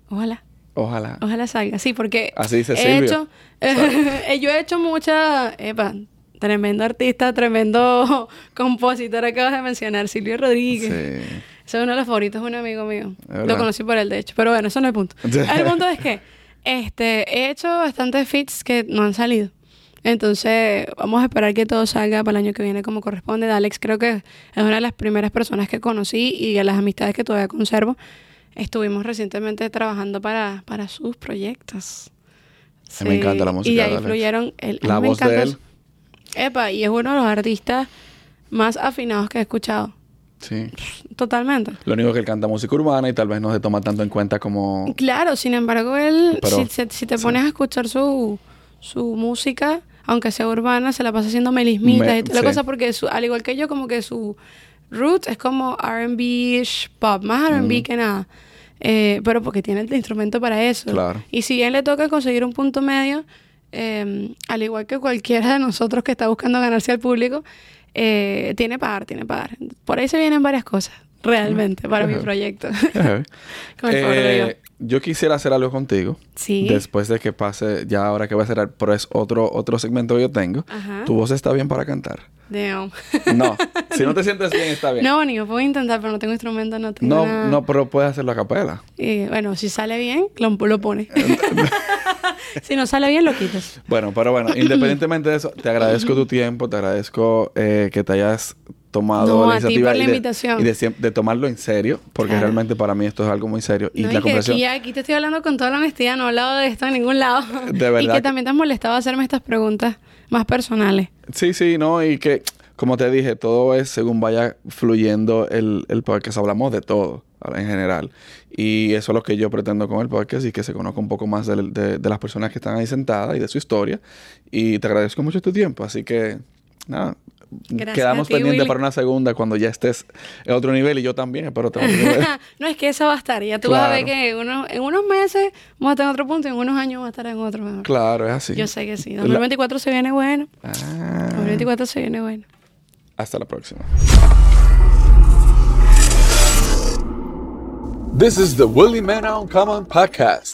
ojalá. Ojalá. Ojalá salga, sí, porque Así dice he Silvio. hecho, yo he hecho mucha, epa, tremendo artista, tremendo compositor, acabas de mencionar, Silvio Rodríguez. Sí. Ese es uno de los favoritos de un amigo mío. Lo conocí por él, de hecho. Pero bueno, eso no es el punto. el punto es que este, he hecho bastantes feats que no han salido. Entonces, vamos a esperar que todo salga para el año que viene como corresponde. De Alex creo que es una de las primeras personas que conocí y a las amistades que todavía conservo. Estuvimos recientemente trabajando para, para sus proyectos. Me encanta la música Y de de Alex. fluyeron... El, La me voz de él. su- Epa, y es uno de los artistas más afinados que he escuchado. Sí. Totalmente. Lo único que él canta música urbana y tal vez no se toma tanto en cuenta como... Claro, sin embargo, él, Pero- si, se- si te sí. pones a escuchar su, su música, aunque sea urbana, se la pasa haciendo melismitas Me- y toda la cosa, porque su- al igual que yo, como que su roots es como R&B-ish pop, más R&B que nada. Eh, pero porque tiene el instrumento para eso. Claro. Y si bien le toca conseguir un punto medio, eh, al igual que cualquiera de nosotros que está buscando ganarse al público, eh, tiene par, tiene par. Por ahí se vienen varias cosas, realmente, para mi proyecto. Con el. Eh, yo quisiera hacer algo contigo. Sí. Después de que pase, ya ahora que voy a cerrar, pero es otro, otro segmento que yo tengo. Ajá. ¿Tu voz está bien para cantar? Damn. No. si no te sientes bien, está bien. No, ni yo puedo intentar, pero no tengo instrumento, no tengo no, nada. no, pero puedes hacerlo a capela. Y, bueno, si sale bien, lo, lo pone. si no sale bien, lo quitas. Bueno, pero bueno, independientemente de eso, te agradezco tu tiempo, te agradezco eh, que te hayas tomado No, la a ti iniciativa por la y de- invitación. y de, tomarlo en serio, porque Claro. realmente para mí esto es algo muy serio. Y No, la y que conversación... aquí, aquí te estoy hablando con toda la honestidad, no he hablado de esto en ningún lado. De Y verdad que que- también te has molestado hacerme estas preguntas más personales. Sí, sí, no, y que, como te dije, todo es según vaya fluyendo el, el podcast. Hablamos de todo en general. Y eso es lo que yo pretendo con el podcast y que se conozca un poco más del- de, de las personas que están ahí sentadas y de su historia. Y te agradezco mucho tu tiempo. Así que, nada. Gracias Quedamos ti, pendientes Willy. para una segunda cuando ya estés en otro nivel y yo también espero tener otro nivel. no, es que eso va a estar. Ya tú vas a ver Claro. que en unos, en unos meses vamos a estar en otro punto y en unos años vamos a estar en otro. mejor. claro, es así. Yo sé que sí. La- 2024 se viene bueno. Ah, 2024 se viene bueno. hasta la próxima. This is the Willie Man Uncommon podcast.